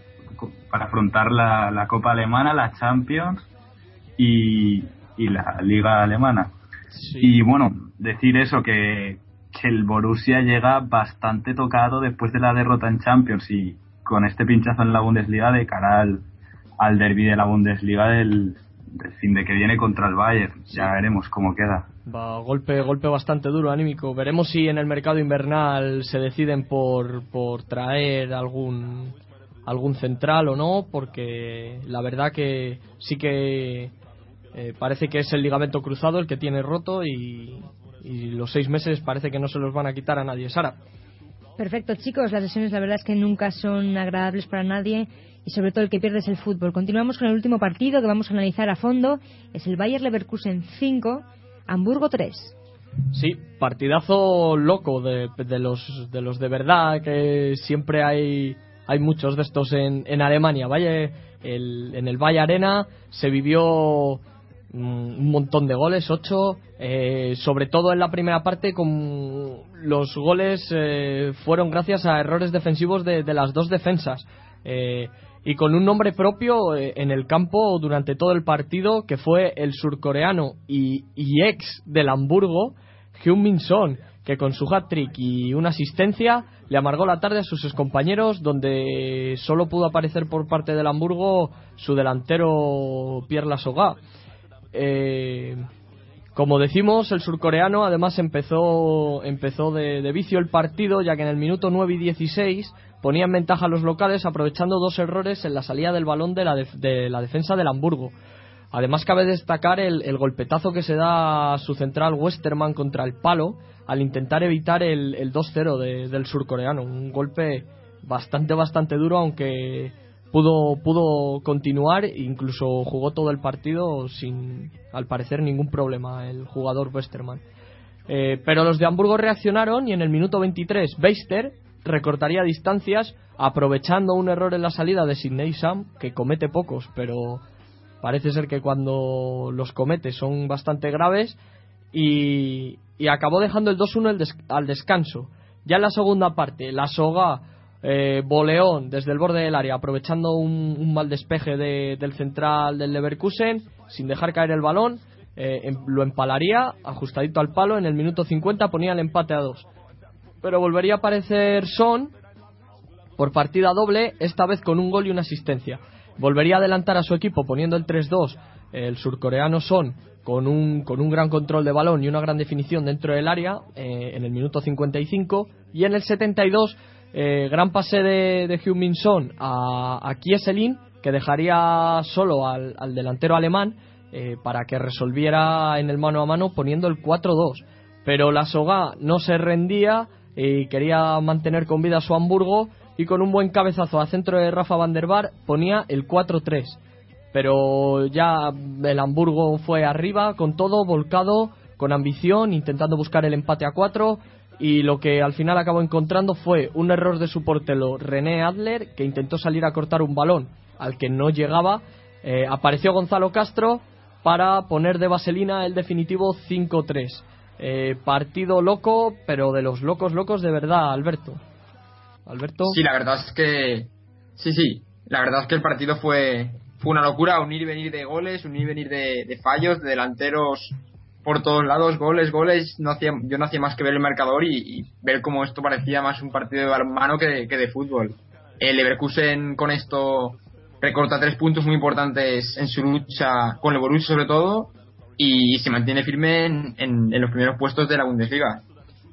para afrontar la, la Copa Alemana, la Champions y, y la Liga Alemana. Y bueno, decir eso, que, que el Borussia llega bastante tocado después de la derrota en Champions y con este pinchazo en la Bundesliga de cara al, al derby de la Bundesliga del, del fin de que viene contra el Bayern. Ya veremos cómo queda. Va, golpe, golpe bastante duro, anímico. Veremos si en el mercado invernal se deciden por, por traer algún algún central o no, porque la verdad que sí que eh, parece que es el ligamento cruzado el que tiene roto y, y los seis meses parece que no se los van a quitar a nadie. Sara. Perfecto, chicos. Las lesiones, la verdad es que nunca son agradables para nadie y sobre todo el que pierde es el fútbol. Continuamos con el último partido que vamos a analizar a fondo. Es el Bayer Leverkusen 5, Hamburgo 3. Sí, partidazo loco de, de los de los de verdad que siempre hay hay muchos de estos en, en Alemania. Valle, el, en el Valle Arena se vivió mm, un montón de goles, ocho, eh, sobre todo en la primera parte con los goles eh, fueron gracias a errores defensivos de, de las dos defensas eh, y con un nombre propio eh, en el campo durante todo el partido que fue el surcoreano y, y ex del Hamburgo Hyun Min Son que con su hat-trick y una asistencia le amargó la tarde a sus compañeros, donde solo pudo aparecer por parte del Hamburgo su delantero Pierre Lasogá. Eh, como decimos, el surcoreano además empezó, empezó de, de, vicio el partido, ya que en el minuto 9 y 16 ponía en ventaja a los locales, aprovechando dos errores en la salida del balón de la, de, de la defensa del Hamburgo. Además, cabe destacar el, golpetazo que se da a su central Westerman contra el palo al intentar evitar el, el 2-0 de, del surcoreano. Un golpe bastante, bastante duro, aunque pudo, pudo continuar incluso jugó todo el partido sin, al parecer, ningún problema el jugador Westerman. Eh, pero los de Hamburgo reaccionaron y en el minuto 23 Beister recortaría distancias aprovechando un error en la salida de Sidney Sam, que comete pocos, pero parece ser que cuando los comete son bastante graves y, y acabó dejando el 2-1 des al descanso. Ya en la segunda parte, la soga eh, Boleón desde el borde del área, aprovechando un, un mal despeje de, del central del Leverkusen, sin dejar caer el balón, eh, em, lo empalaría, ajustadito al palo, en el minuto 50 ponía el empate a 2. Pero volvería a aparecer Son por partida doble, esta vez con un gol y una asistencia. Volvería a adelantar a su equipo poniendo el 3-2 el surcoreano Son con un, con un gran control de balón y una gran definición dentro del área eh, en el minuto 55 y en el 72 eh, gran pase de, de Hyun Min Son a, Kieselin que dejaría solo al, al delantero alemán eh, para que resolviera en el mano a mano poniendo el 4-2 pero la Soga no se rendía y quería mantener con vida su Hamburgo y con un buen cabezazo a centro de Rafa van der Bar ponía el 4-3 pero ya el Hamburgo fue arriba con todo, volcado, con ambición, intentando buscar el empate a cuatro y lo que al final acabó encontrando fue un error de su portero René Adler que intentó salir a cortar un balón al que no llegaba. Eh, apareció Gonzalo Castro para poner de vaselina el definitivo 5-3. Eh, partido loco, pero de los locos locos de verdad, Alberto. Alberto. Sí, la verdad es que sí, sí. La verdad es que el partido fue fue una locura, un ir y venir de goles, un ir y venir de, fallos, de delanteros por todos lados, goles, goles. No hacía, yo no hacía más que ver el marcador y, y ver cómo esto parecía más un partido de balonmano que de, que de fútbol. El Leverkusen con esto recorta tres puntos muy importantes en su lucha con el Borussia sobre todo y se mantiene firme en, en, en los primeros puestos de la Bundesliga.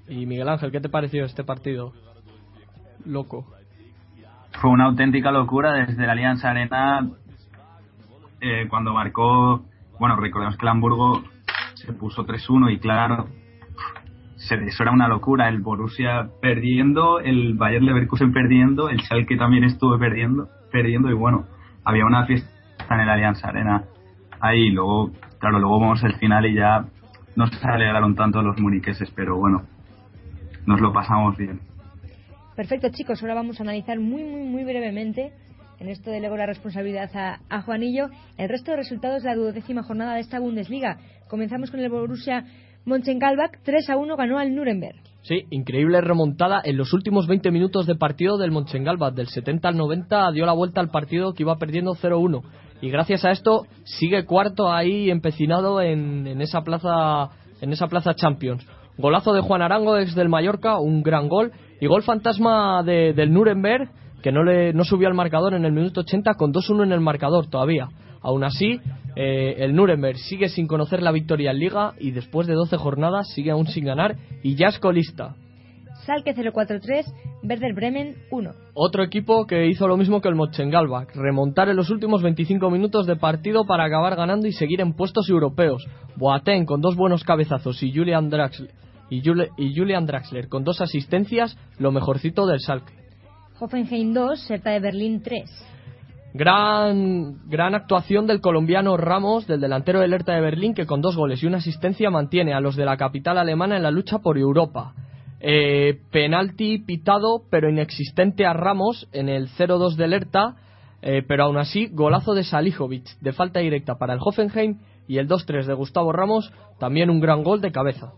Y Miguel Ángel, ¿qué te pareció este partido? Loco. Fue una auténtica locura desde la Alianza Arena eh, cuando marcó, bueno, recordemos que el Hamburgo se puso 3-1 y claro, se, eso era una locura, el Borussia perdiendo, el Bayern Leverkusen perdiendo, el Schalke también estuvo perdiendo, perdiendo y bueno, había una fiesta en el Alianza Arena ahí, luego, claro, luego vamos al final y ya no se alegraron tanto los muniqueses, pero bueno, nos lo pasamos bien. Perfecto, chicos, ahora vamos a analizar muy, muy, muy brevemente en esto delego la responsabilidad a, a, Juanillo. El resto de resultados de la duodécima jornada de esta Bundesliga. Comenzamos con el Borussia Mönchengladbach, 3 a 1 ganó al Nuremberg. Sí, increíble remontada en los últimos 20 minutos de partido del Mönchengladbach. Del 70 al 90 dio la vuelta al partido que iba perdiendo 0-1. Y gracias a esto sigue cuarto ahí empecinado en, en, esa plaza en esa plaza Champions. Golazo de Juan Arango desde el Mallorca, un gran gol. Y gol fantasma de, del Nuremberg que no, le, no subió al marcador en el minuto 80 con 2-1 en el marcador todavía. Aún así, eh, el Nuremberg sigue sin conocer la victoria en Liga y después de 12 jornadas sigue aún sin ganar y ya es colista. Salke 043, Werder Bremen 1. Otro equipo que hizo lo mismo que el Mönchengladbach, remontar en los últimos 25 minutos de partido para acabar ganando y seguir en puestos europeos. Boateng con dos buenos cabezazos y Julian Draxler, y, y Julian Draxler con dos asistencias, lo mejorcito del Salke. Hoffenheim 2, Serta de Berlín 3. Gran, gran actuación del colombiano Ramos, del delantero del Hertha de Berlín, que con dos goles y una asistencia mantiene a los de la capital alemana en la lucha por Europa. Eh, penalti pitado, pero inexistente a Ramos en el 0-2 del Hertha, eh, pero aún así golazo de Salijovic de falta directa para el Hoffenheim y el 2-3 de Gustavo Ramos, también un gran gol de cabeza.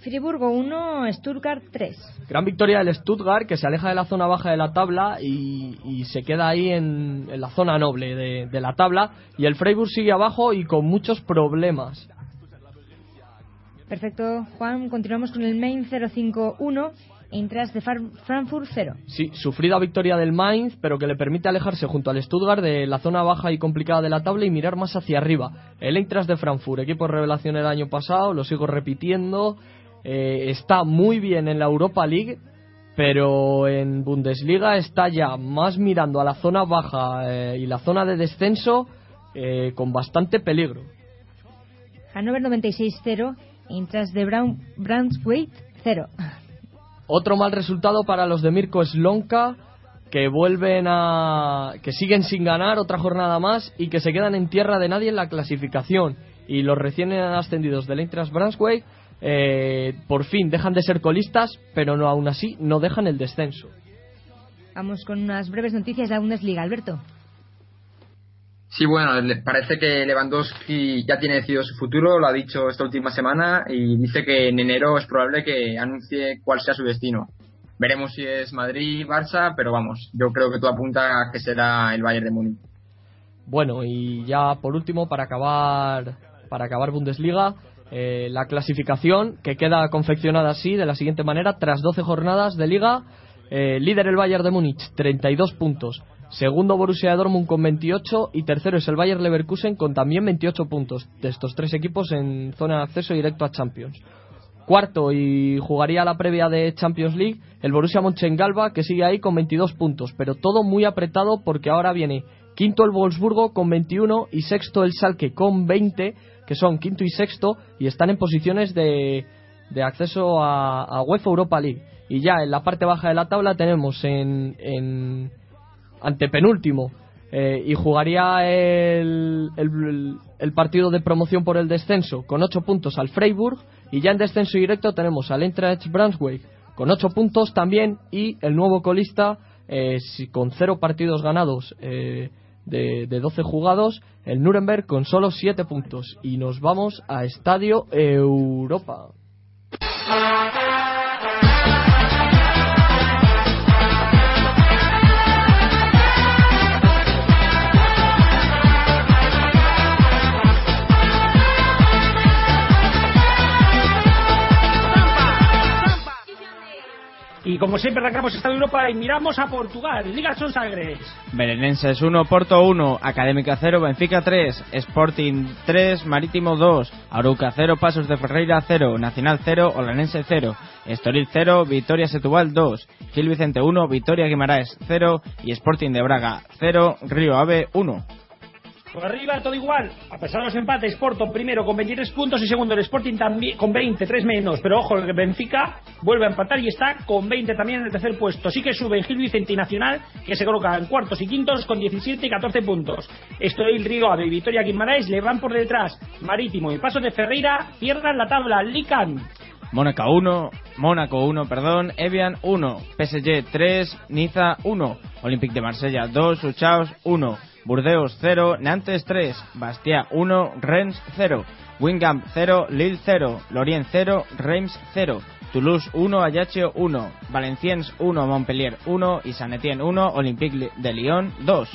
Friburgo 1, Stuttgart 3. Gran victoria del Stuttgart que se aleja de la zona baja de la tabla y, y se queda ahí en, en la zona noble de, de, la tabla. Y el Freiburg sigue abajo y con muchos problemas. Perfecto, Juan. Continuamos con el Main 051. Eintracht de Frankfurt 0. Sí, sufrida victoria del Mainz, pero que le permite alejarse junto al Stuttgart de la zona baja y complicada de la tabla y mirar más hacia arriba. El Eintracht de Frankfurt, equipo revelación el año pasado, lo sigo repitiendo, eh, está muy bien en la Europa League, pero en Bundesliga está ya más mirando a la zona baja eh, y la zona de descenso eh, con bastante peligro. Hannover 96-0, Eintracht de Braun Brunswick 0. Otro mal resultado para los de Mirko Slonka, que vuelven a. que siguen sin ganar otra jornada más y que se quedan en tierra de nadie en la clasificación. Y los recién ascendidos del Eintracht Brunswick eh, por fin dejan de ser colistas, pero no aún así no dejan el descenso. Vamos con unas breves noticias de la Bundesliga, Alberto. Sí, bueno, parece que Lewandowski ya tiene decidido su futuro, lo ha dicho esta última semana y dice que en enero es probable que anuncie cuál sea su destino. Veremos si es Madrid, Barça, pero vamos, yo creo que todo apunta a que será el Bayern de Múnich. Bueno, y ya por último, para acabar, para acabar Bundesliga, eh, la clasificación que queda confeccionada así, de la siguiente manera, tras 12 jornadas de liga, eh, líder el Bayern de Múnich, 32 puntos. Segundo Borussia Dortmund con 28 y tercero es el Bayern Leverkusen con también 28 puntos de estos tres equipos en zona de acceso directo a Champions. Cuarto y jugaría la previa de Champions League el Borussia Mönchengladbach que sigue ahí con 22 puntos, pero todo muy apretado porque ahora viene quinto el Wolfsburgo con 21 y sexto el Salke con 20, que son quinto y sexto y están en posiciones de, de acceso a, a UEFA Europa League. Y ya en la parte baja de la tabla tenemos en, en antepenúltimo eh, y jugaría el, el, partido de promoción por el descenso con 8 puntos al Freiburg y ya en descenso directo tenemos al Eintracht Braunschweig con 8 puntos también y el nuevo colista eh, con 0 partidos ganados eh, de, de 12 jugados el Nuremberg con solo 7 puntos y nos vamos a Estadio Europa. Y como siempre arrancamos esta Europa y miramos a Portugal. Liga son Sagres. Belenenses 1, Porto 1, Académica 0, Benfica 3, Sporting 3, Marítimo 2, Aruca 0, Pasos de Ferreira 0, Nacional 0, Olanense 0, Estoril 0, Vitoria Setúbal 2, Gil Vicente 1, Vitoria Guimaraes 0 y Sporting de Braga 0, Río Ave 1. Por arriba todo igual, a pesar de los empates, Porto primero con 23 puntos y segundo el Sporting también con 20, 3 menos, pero ojo, el Benfica vuelve a empatar y está con 20 también en el tercer puesto. Sí que sube Gil Vicente y Nacional, que se coloca en cuartos y quintos con 17 y 14 puntos. Esto el Río Ave y Vitoria Guimaraes le van por detrás. Marítimo y Paso de Ferreira cierran la tabla. Lican. Mónaco 1, Mónaco 1, perdón, Evian 1, PSG 3, Niza 1, Olympique de Marsella 2, Uchaos 1, Burdeos 0, Nantes 3, Bastia 1, Rennes 0, Wingham 0, Lille 0, Lorient 0, Reims 0, Toulouse 1, Ajaccio 1, Valenciennes 1, Montpellier 1 y Saint Etienne 1, Olympique de Lyon 2.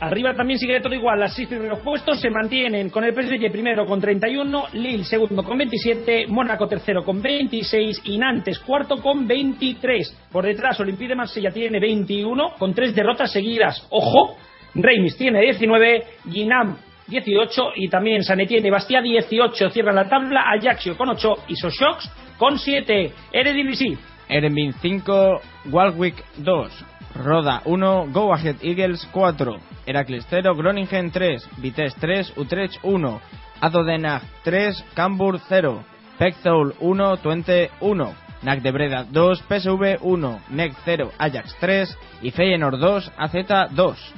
Arriba también sigue todo igual. Las seis primeros puestos se mantienen con el PSG primero con 31, Lille segundo con 27, Mónaco tercero con 26 y Nantes cuarto con 23. Por detrás, Olympique de Marsella tiene 21 con tres derrotas seguidas. ¡Ojo! Reims tiene 19, Guinam 18 y también San Etienne y Bastia 18 cierran la tabla, Ajaccio con 8 y Sochocs con 7. Eredivisie. Erenbin 5, Walwick 2, Roda 1, Go Ahead Eagles 4, Heracles 0, Groningen 3, Vitesse 3, Utrecht 1, Adodenag 3, Cambur 0, Pekthol 1, Twente 1, NAC de Breda 2, PSV 1, NEC 0, Ajax 3 y Feyenoord 2, AZ 2.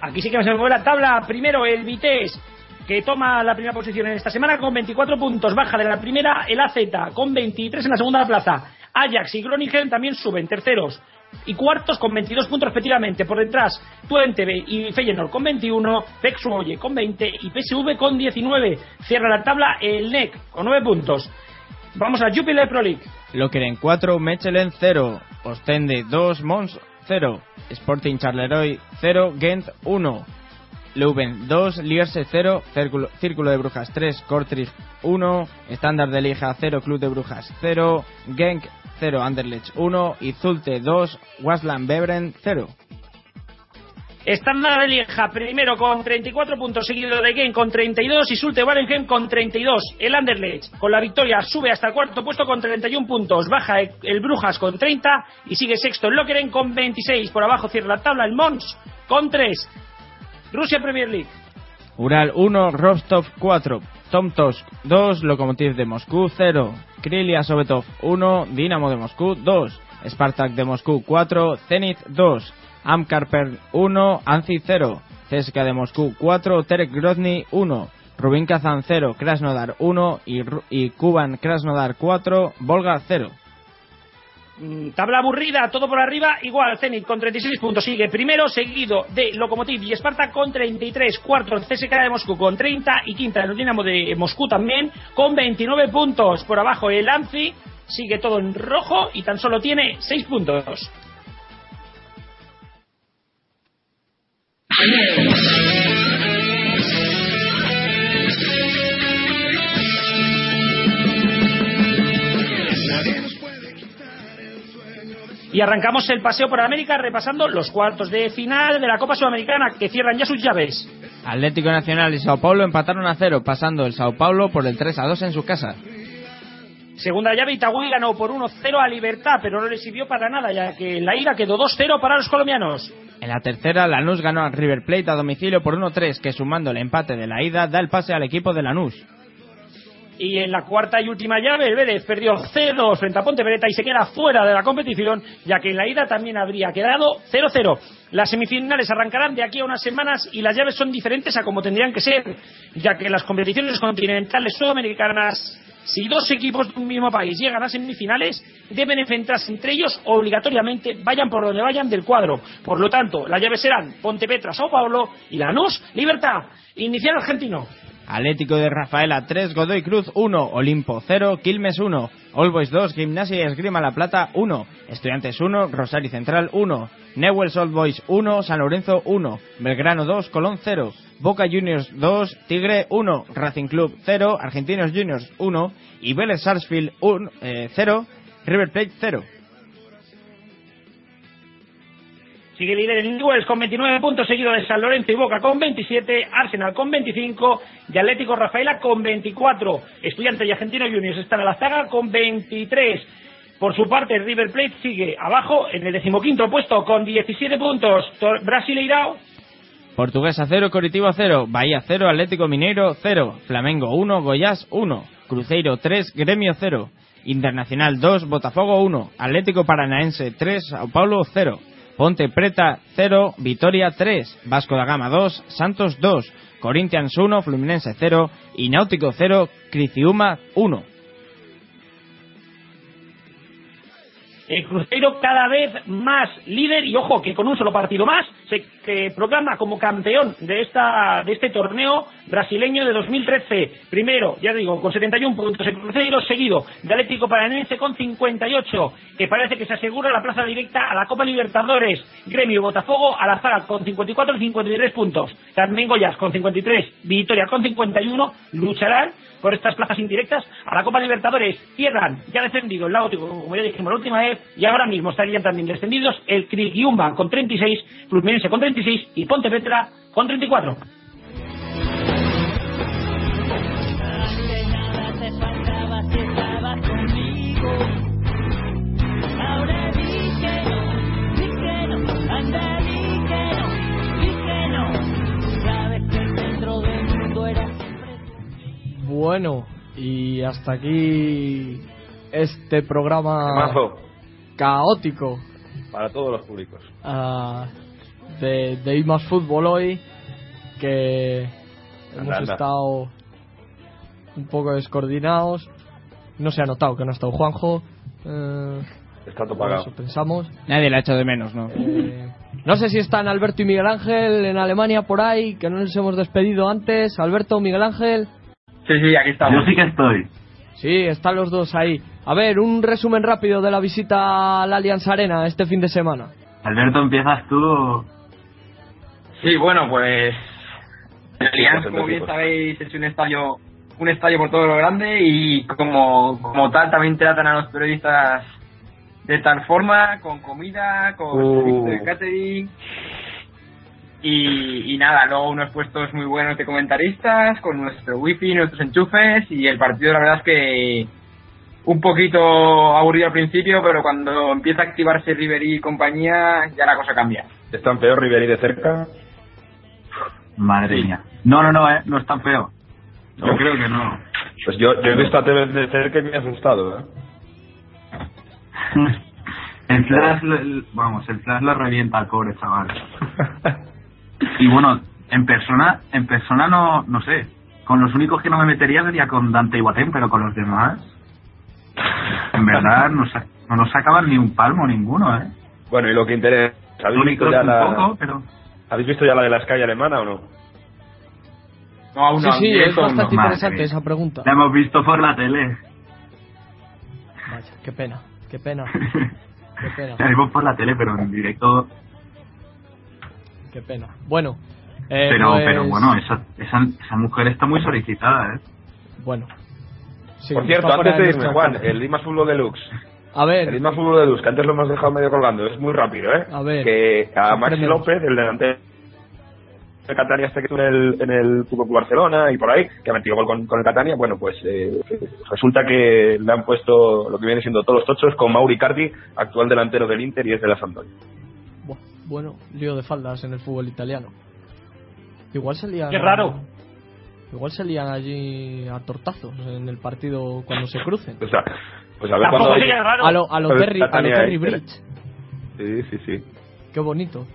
Aquí sí que se mueve la tabla. Primero el Vitesse, que toma la primera posición en esta semana con 24 puntos. Baja de la primera el AZ con 23 en la segunda plaza. Ajax y Groningen también suben terceros y cuartos con 22 puntos respectivamente. Por detrás, Twente y Feyenoord con 21, Pexuoye con 20 y PSV con 19. Cierra la tabla el NEC con 9 puntos. Vamos a Jupiler Pro League. Lokeren 4, Mechelen 0, Ostende 2, Mons 0, Sporting Charleroi 0, Gent 1, Leuven 2, Lierse 0, Círculo, de Brujas 3, Kortrijk 1, Estándar de Lieja 0, Club de Brujas 0, Genk 0, Anderlecht 1 y Zulte 2, Wasland Beveren 0. Estándar de Lieja primero con 34 puntos, seguido de Genk con 32 y Sulte Waregem con 32. El Anderlecht con la victoria sube hasta el cuarto puesto con 31 puntos, baja el Brujas con 30 y sigue sexto el Lokeren con 26. Por abajo cierra la tabla el Mons con 3. Rusia Premier League. Ural 1, Rostov 4, Tomtosk 2, Lokomotiv de Moscú 0, Krylia Sovetov 1, Dinamo de Moscú 2, Spartak de Moscú 4, Zenit 2, Amkarper 1, Anzi 0, CSKA de Moscú 4, Terek Grozny 1, Rubin Kazan 0, Krasnodar 1 y, y Kuban Krasnodar 4, Volga 0. Mm, Tabla aburrida, todo por arriba, igual Zenit con 36 puntos sigue primero, seguido de Lokomotiv y Spartak con 33, cuarto CSKA de Moscú con 30 y quinta el Dinamo de Moscú también con 29 puntos. Por abajo el Anzi sigue todo en rojo y tan solo tiene 6 puntos. Y arrancamos el paseo por América repasando los cuartos de final de la Copa Sudamericana que cierran ya sus llaves. Atlético Nacional y Sao Paulo empataron a cero, pasando el Sao Paulo por el 3 a 2 en su casa. Segunda llave, Itagüí ganó por 1-0 a Libertad, pero no le sirvió para nada, ya que en la ida quedó 2-0 para los colombianos. En la tercera, Lanús ganó a River Plate a domicilio por 1-3, que sumando el empate de la ida da el pase al equipo de Lanús. Y en la cuarta y última llave, el Vélez perdió 0 frente a Pontevedra y se queda fuera de la competición, ya que en la ida también habría quedado 0-0. Las semifinales arrancarán de aquí a unas semanas y las llaves son diferentes a como tendrían que ser, ya que las competiciones continentales sudamericanas, si dos equipos de un mismo país llegan a semifinales, deben enfrentarse entre ellos obligatoriamente, vayan por donde vayan del cuadro. Por lo tanto, las llaves serán Pontepetra, Sao Paulo y Lanús, Libertad. Inicial argentino. Atlético de Rafaela 3, Godoy Cruz 1, Olimpo 0, Quilmes 1, All Boys 2, Gimnasia y Esgrima La Plata 1, Estudiantes 1, Rosario Central 1, Newell's Old Boys 1, San Lorenzo 1, Belgrano 2, Colón 0, Boca Juniors 2, Tigre 1, Racing Club 0, Argentinos Juniors 1 y Vélez Sarsfield 1, eh, 0, River Plate 0. Sigue líder en Newell's con 29 puntos, seguido de San Lorenzo y Boca con 27, Arsenal con 25 y Atlético Rafaela con 24. Estudiantes y Argentinos Juniors están a la zaga con 23. Por su parte, River Plate sigue abajo en el decimoquinto puesto con 17 puntos. Brasileirao Portuguesa 0, Coritiba 0, Bahía 0, Atlético Mineiro 0, Flamengo 1, Goiás 1, Cruzeiro 3, Gremio 0, Internacional 2, Botafogo 1, Atlético Paranaense 3, Sao Paulo 0, Ponte Preta 0, Vitoria 3, Vasco da Gama 2, Santos 2, Corinthians 1, Fluminense 0 y Náutico 0, Criciúma 1. El Cruzeiro cada vez más líder y ojo que con un solo partido más se que proclama como campeón de esta de este torneo brasileño de 2013. Primero, ya digo, con 71 puntos el Cruzeiro, seguido de Atlético Paranaense con 58, que parece que se asegura la plaza directa a la Copa Libertadores. Gremio Botafogo a la zaga con 54 y 53 puntos. También Goyas con 53, Vitoria con 51, lucharán por estas plazas indirectas a la Copa Libertadores. Cierran, ya descendido el Lago como ya dijimos la última vez, y ahora mismo estarían también descendidos el Crigiumba con 36, Fluminense con 36 y Pontevedra con 34. Bueno, y hasta aquí este programa Temazo. caótico Para todos los públicos. ah, de, de I Más Fútbol hoy, que Anda, hemos anda. estado un poco descoordinados. No se ha notado que no ha estado Juanjo. eh, Está todo pagado. eso pensamos. Nadie la ha hecho de menos, ¿no? Eh, no sé si están Alberto y Miguel Ángel en Alemania por ahí, que no les hemos despedido antes. Alberto, Miguel Ángel. Sí, sí, aquí estamos. Yo sí que estoy. Sí, están los dos ahí. A ver, un resumen rápido de la visita al Allianz Arena este fin de semana. Alberto, empiezas tú. Sí, bueno, pues Allianz, Pues, como bien sabéis, es un estadio un estadio por todo lo grande y como, como tal también tratan a los periodistas de tal forma, con comida, con Uh. servicio de catering y, y nada, luego unos puestos muy buenos de comentaristas, con nuestro wifi, nuestros enchufes y el partido la verdad es que un poquito aburrido al principio, pero cuando empieza a activarse Ribery y compañía ya la cosa cambia. ¿Están peor Ribery de cerca? Madre Sí. mía. No, no, no, eh, no es tan feo. Yo No. creo que no. Pues yo, yo he visto a TV de cerca y me ha asustado, ¿eh? el flash, el- vamos, el flash lo revienta al pobre chaval. Y bueno, en persona, en persona no, no sé. Con los únicos que no me metería sería con Dante y Guatén, pero con los demás, en verdad, no, no nos sacaban ni un palmo ninguno, ¿eh? Bueno, y lo que interesa, ¿habéis visto ya la, poco, pero... ¿habéis visto ya la de la Sky alemana o no? No, aún Sí, no, sí, en es bastante interesante esa pregunta. La hemos visto por la tele. Vaya, qué pena, qué pena, qué pena, La vimos por la tele, pero en directo... qué pena. Bueno, eh, pero, pues- pero bueno, esa, esa, esa mujer está muy solicitada, ¿eh? Bueno. Sí, Por cierto, antes de irme, Juan, el Limas Fútbol Deluxe. A ver, El Limas Fútbol Deluxe, que antes lo hemos dejado medio colgando, es muy rápido, ¿eh? A ver, Que a Maxi. López, el delantero de Catania este que estuvo en el, en el Fútbol Club Barcelona y por ahí, que ha metido gol con, con el Catania, bueno, pues eh, resulta que le han puesto lo que viene siendo todos los tochos con Mauri Cardi, actual delantero del Inter y es de la Sampdoria. Bu- bueno, lío de faldas en el fútbol italiano. Igual salían. Qué raro. Igual salían allí a tortazos en el partido cuando se crucen. O sea, pues a ver cuando... A lo, a lo Terry, a lo Catania Terry ahí, Bridge. Sí, sí, sí. Qué bonito.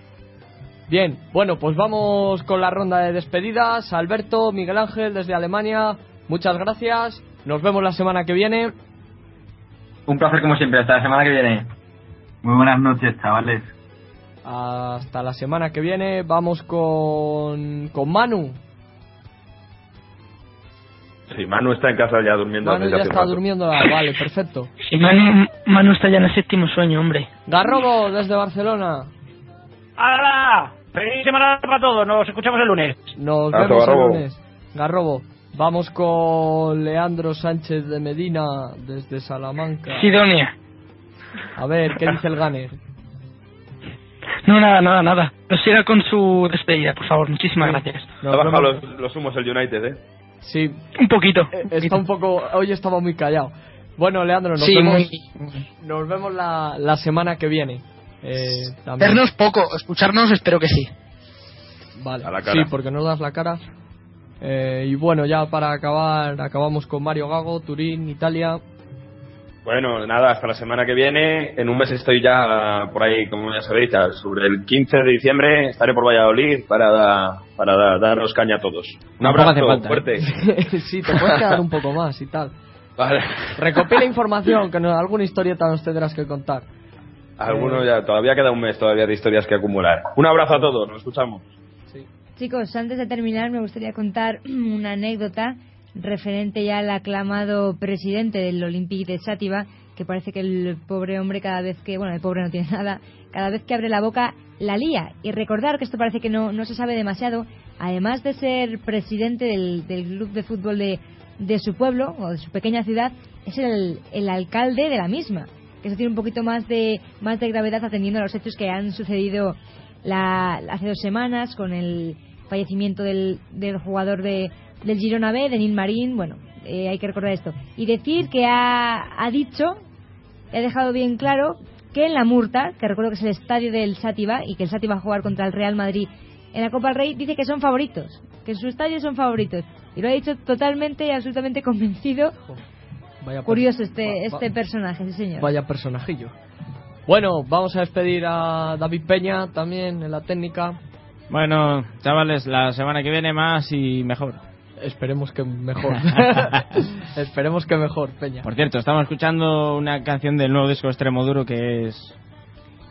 Bien, bueno, pues vamos con la ronda de despedidas. Alberto, Miguel Ángel, desde Alemania, muchas gracias. Nos vemos la semana que viene. Un placer como siempre, hasta la semana que viene. Muy buenas noches, chavales. Hasta la semana que viene. Vamos con, con Manu. Sí, Manu está en casa ya durmiendo. Manu ya está rato. durmiendo. Ah, vale, perfecto. Si Manu, Manu está ya en el séptimo sueño, hombre. Garrobo, desde Barcelona. ¡Hala! ¡Feliz semana para todos! Nos escuchamos el lunes. Nos Abrazo, vemos el Garrobo. lunes. Garrobo. Vamos con Leandro Sánchez de Medina, desde Salamanca. Sidonia. A ver, ¿qué dice el Ganer? No, nada, nada, nada. Prosiga con su despedida, por favor. Muchísimas gracias. Ha bajado los, los humos el United, ¿eh? Sí, Un poquito. eh, está un poco. Hoy estaba muy callado. Bueno, Leandro, nos Sí, vemos, muy... nos vemos la, la semana que viene. Eh, también. Vernos poco, escucharnos espero que sí. Vale. A la cara. Sí, porque nos das la cara. Eh, y bueno, ya para acabar, acabamos con Mario Gago, Turín, Italia. Bueno, nada, hasta la semana que viene. En un mes estoy ya por ahí, como ya sabéis, ya sobre el 15 de diciembre estaré por Valladolid para, da- para da- daros caña a todos. Un hace abrazo falta, ¿eh? fuerte. sí, te puedes quedar un poco más y tal. Vale. Recopila información, que no, alguna historieta nos tendrás que contar. Algunos ya, todavía queda un mes todavía de historias que acumular. Un abrazo a todos, nos escuchamos. Sí. Chicos, antes de terminar me gustaría contar una anécdota referente ya al aclamado presidente del Olympique de Sátiva, que parece que el pobre hombre cada vez que, bueno, el pobre no tiene nada, cada vez que abre la boca la lía. Y recordar que esto parece que no, no se sabe demasiado, además de ser presidente del, del club de fútbol de, de su pueblo o de su pequeña ciudad, es el, el alcalde de la misma. Eso tiene un poquito más de, más de gravedad atendiendo a los hechos que han sucedido la, hace dos semanas con el fallecimiento del, del jugador de, del Girona B, de Nil Marín. Bueno, eh, hay que recordar esto. Y decir que ha, ha dicho, ha dejado bien claro que en la Murta, que recuerdo que es el estadio del Sátiva y que el Sátiva va a jugar contra el Real Madrid en la Copa del Rey, dice que son favoritos, que en su estadio son favoritos. Y lo ha dicho totalmente y absolutamente convencido. Vaya Curioso este, este personaje, sí señor. Vaya personajillo. Bueno, vamos a despedir a David Peña también en la técnica. Bueno, chavales, la semana que viene más y mejor. Esperemos que mejor. Esperemos que mejor, Peña. Por cierto, estamos escuchando una canción del nuevo disco Extremo Duro que es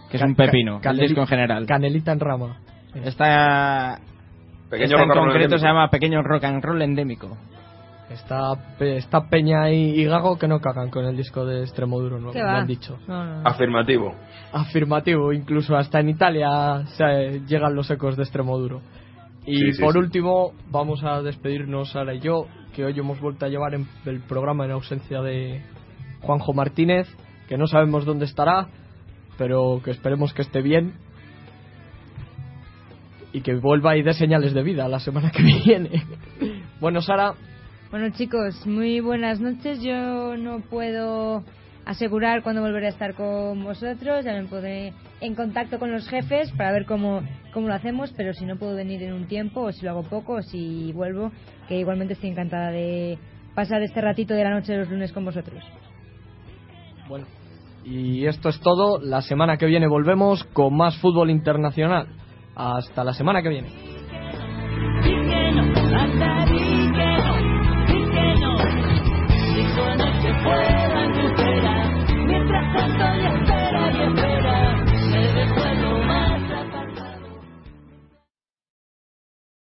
que es un pepino, ca- el disco en general. Canelita en rama. Esta, Pequeño esta en rock and roll concreto se llama Pequeño Rock and Roll Endémico. Está, está Peña y, y Gago que no cagan con el disco de Extremoduro nuevo, ¿Qué me va? han dicho. No, no, no. Afirmativo. Afirmativo, incluso hasta en Italia se, llegan los ecos de Extremoduro. Y Sí, sí, por sí. último, vamos a despedirnos Sara y yo, que hoy hemos vuelto a llevar en el programa en ausencia de Juanjo Martínez, que no sabemos dónde estará, pero que esperemos que esté bien y que vuelva y dé señales de vida la semana que viene. bueno, Sara, Bueno chicos, muy buenas noches. Yo no puedo asegurar cuándo volveré a estar con vosotros. Ya me pondré en contacto con los jefes para ver cómo, cómo lo hacemos, pero si no puedo venir en un tiempo, o si lo hago poco, o si vuelvo, que igualmente estoy encantada de pasar este ratito de la noche de los lunes con vosotros. Bueno, y esto es todo. La semana que viene volvemos con más fútbol internacional. Hasta la semana que viene.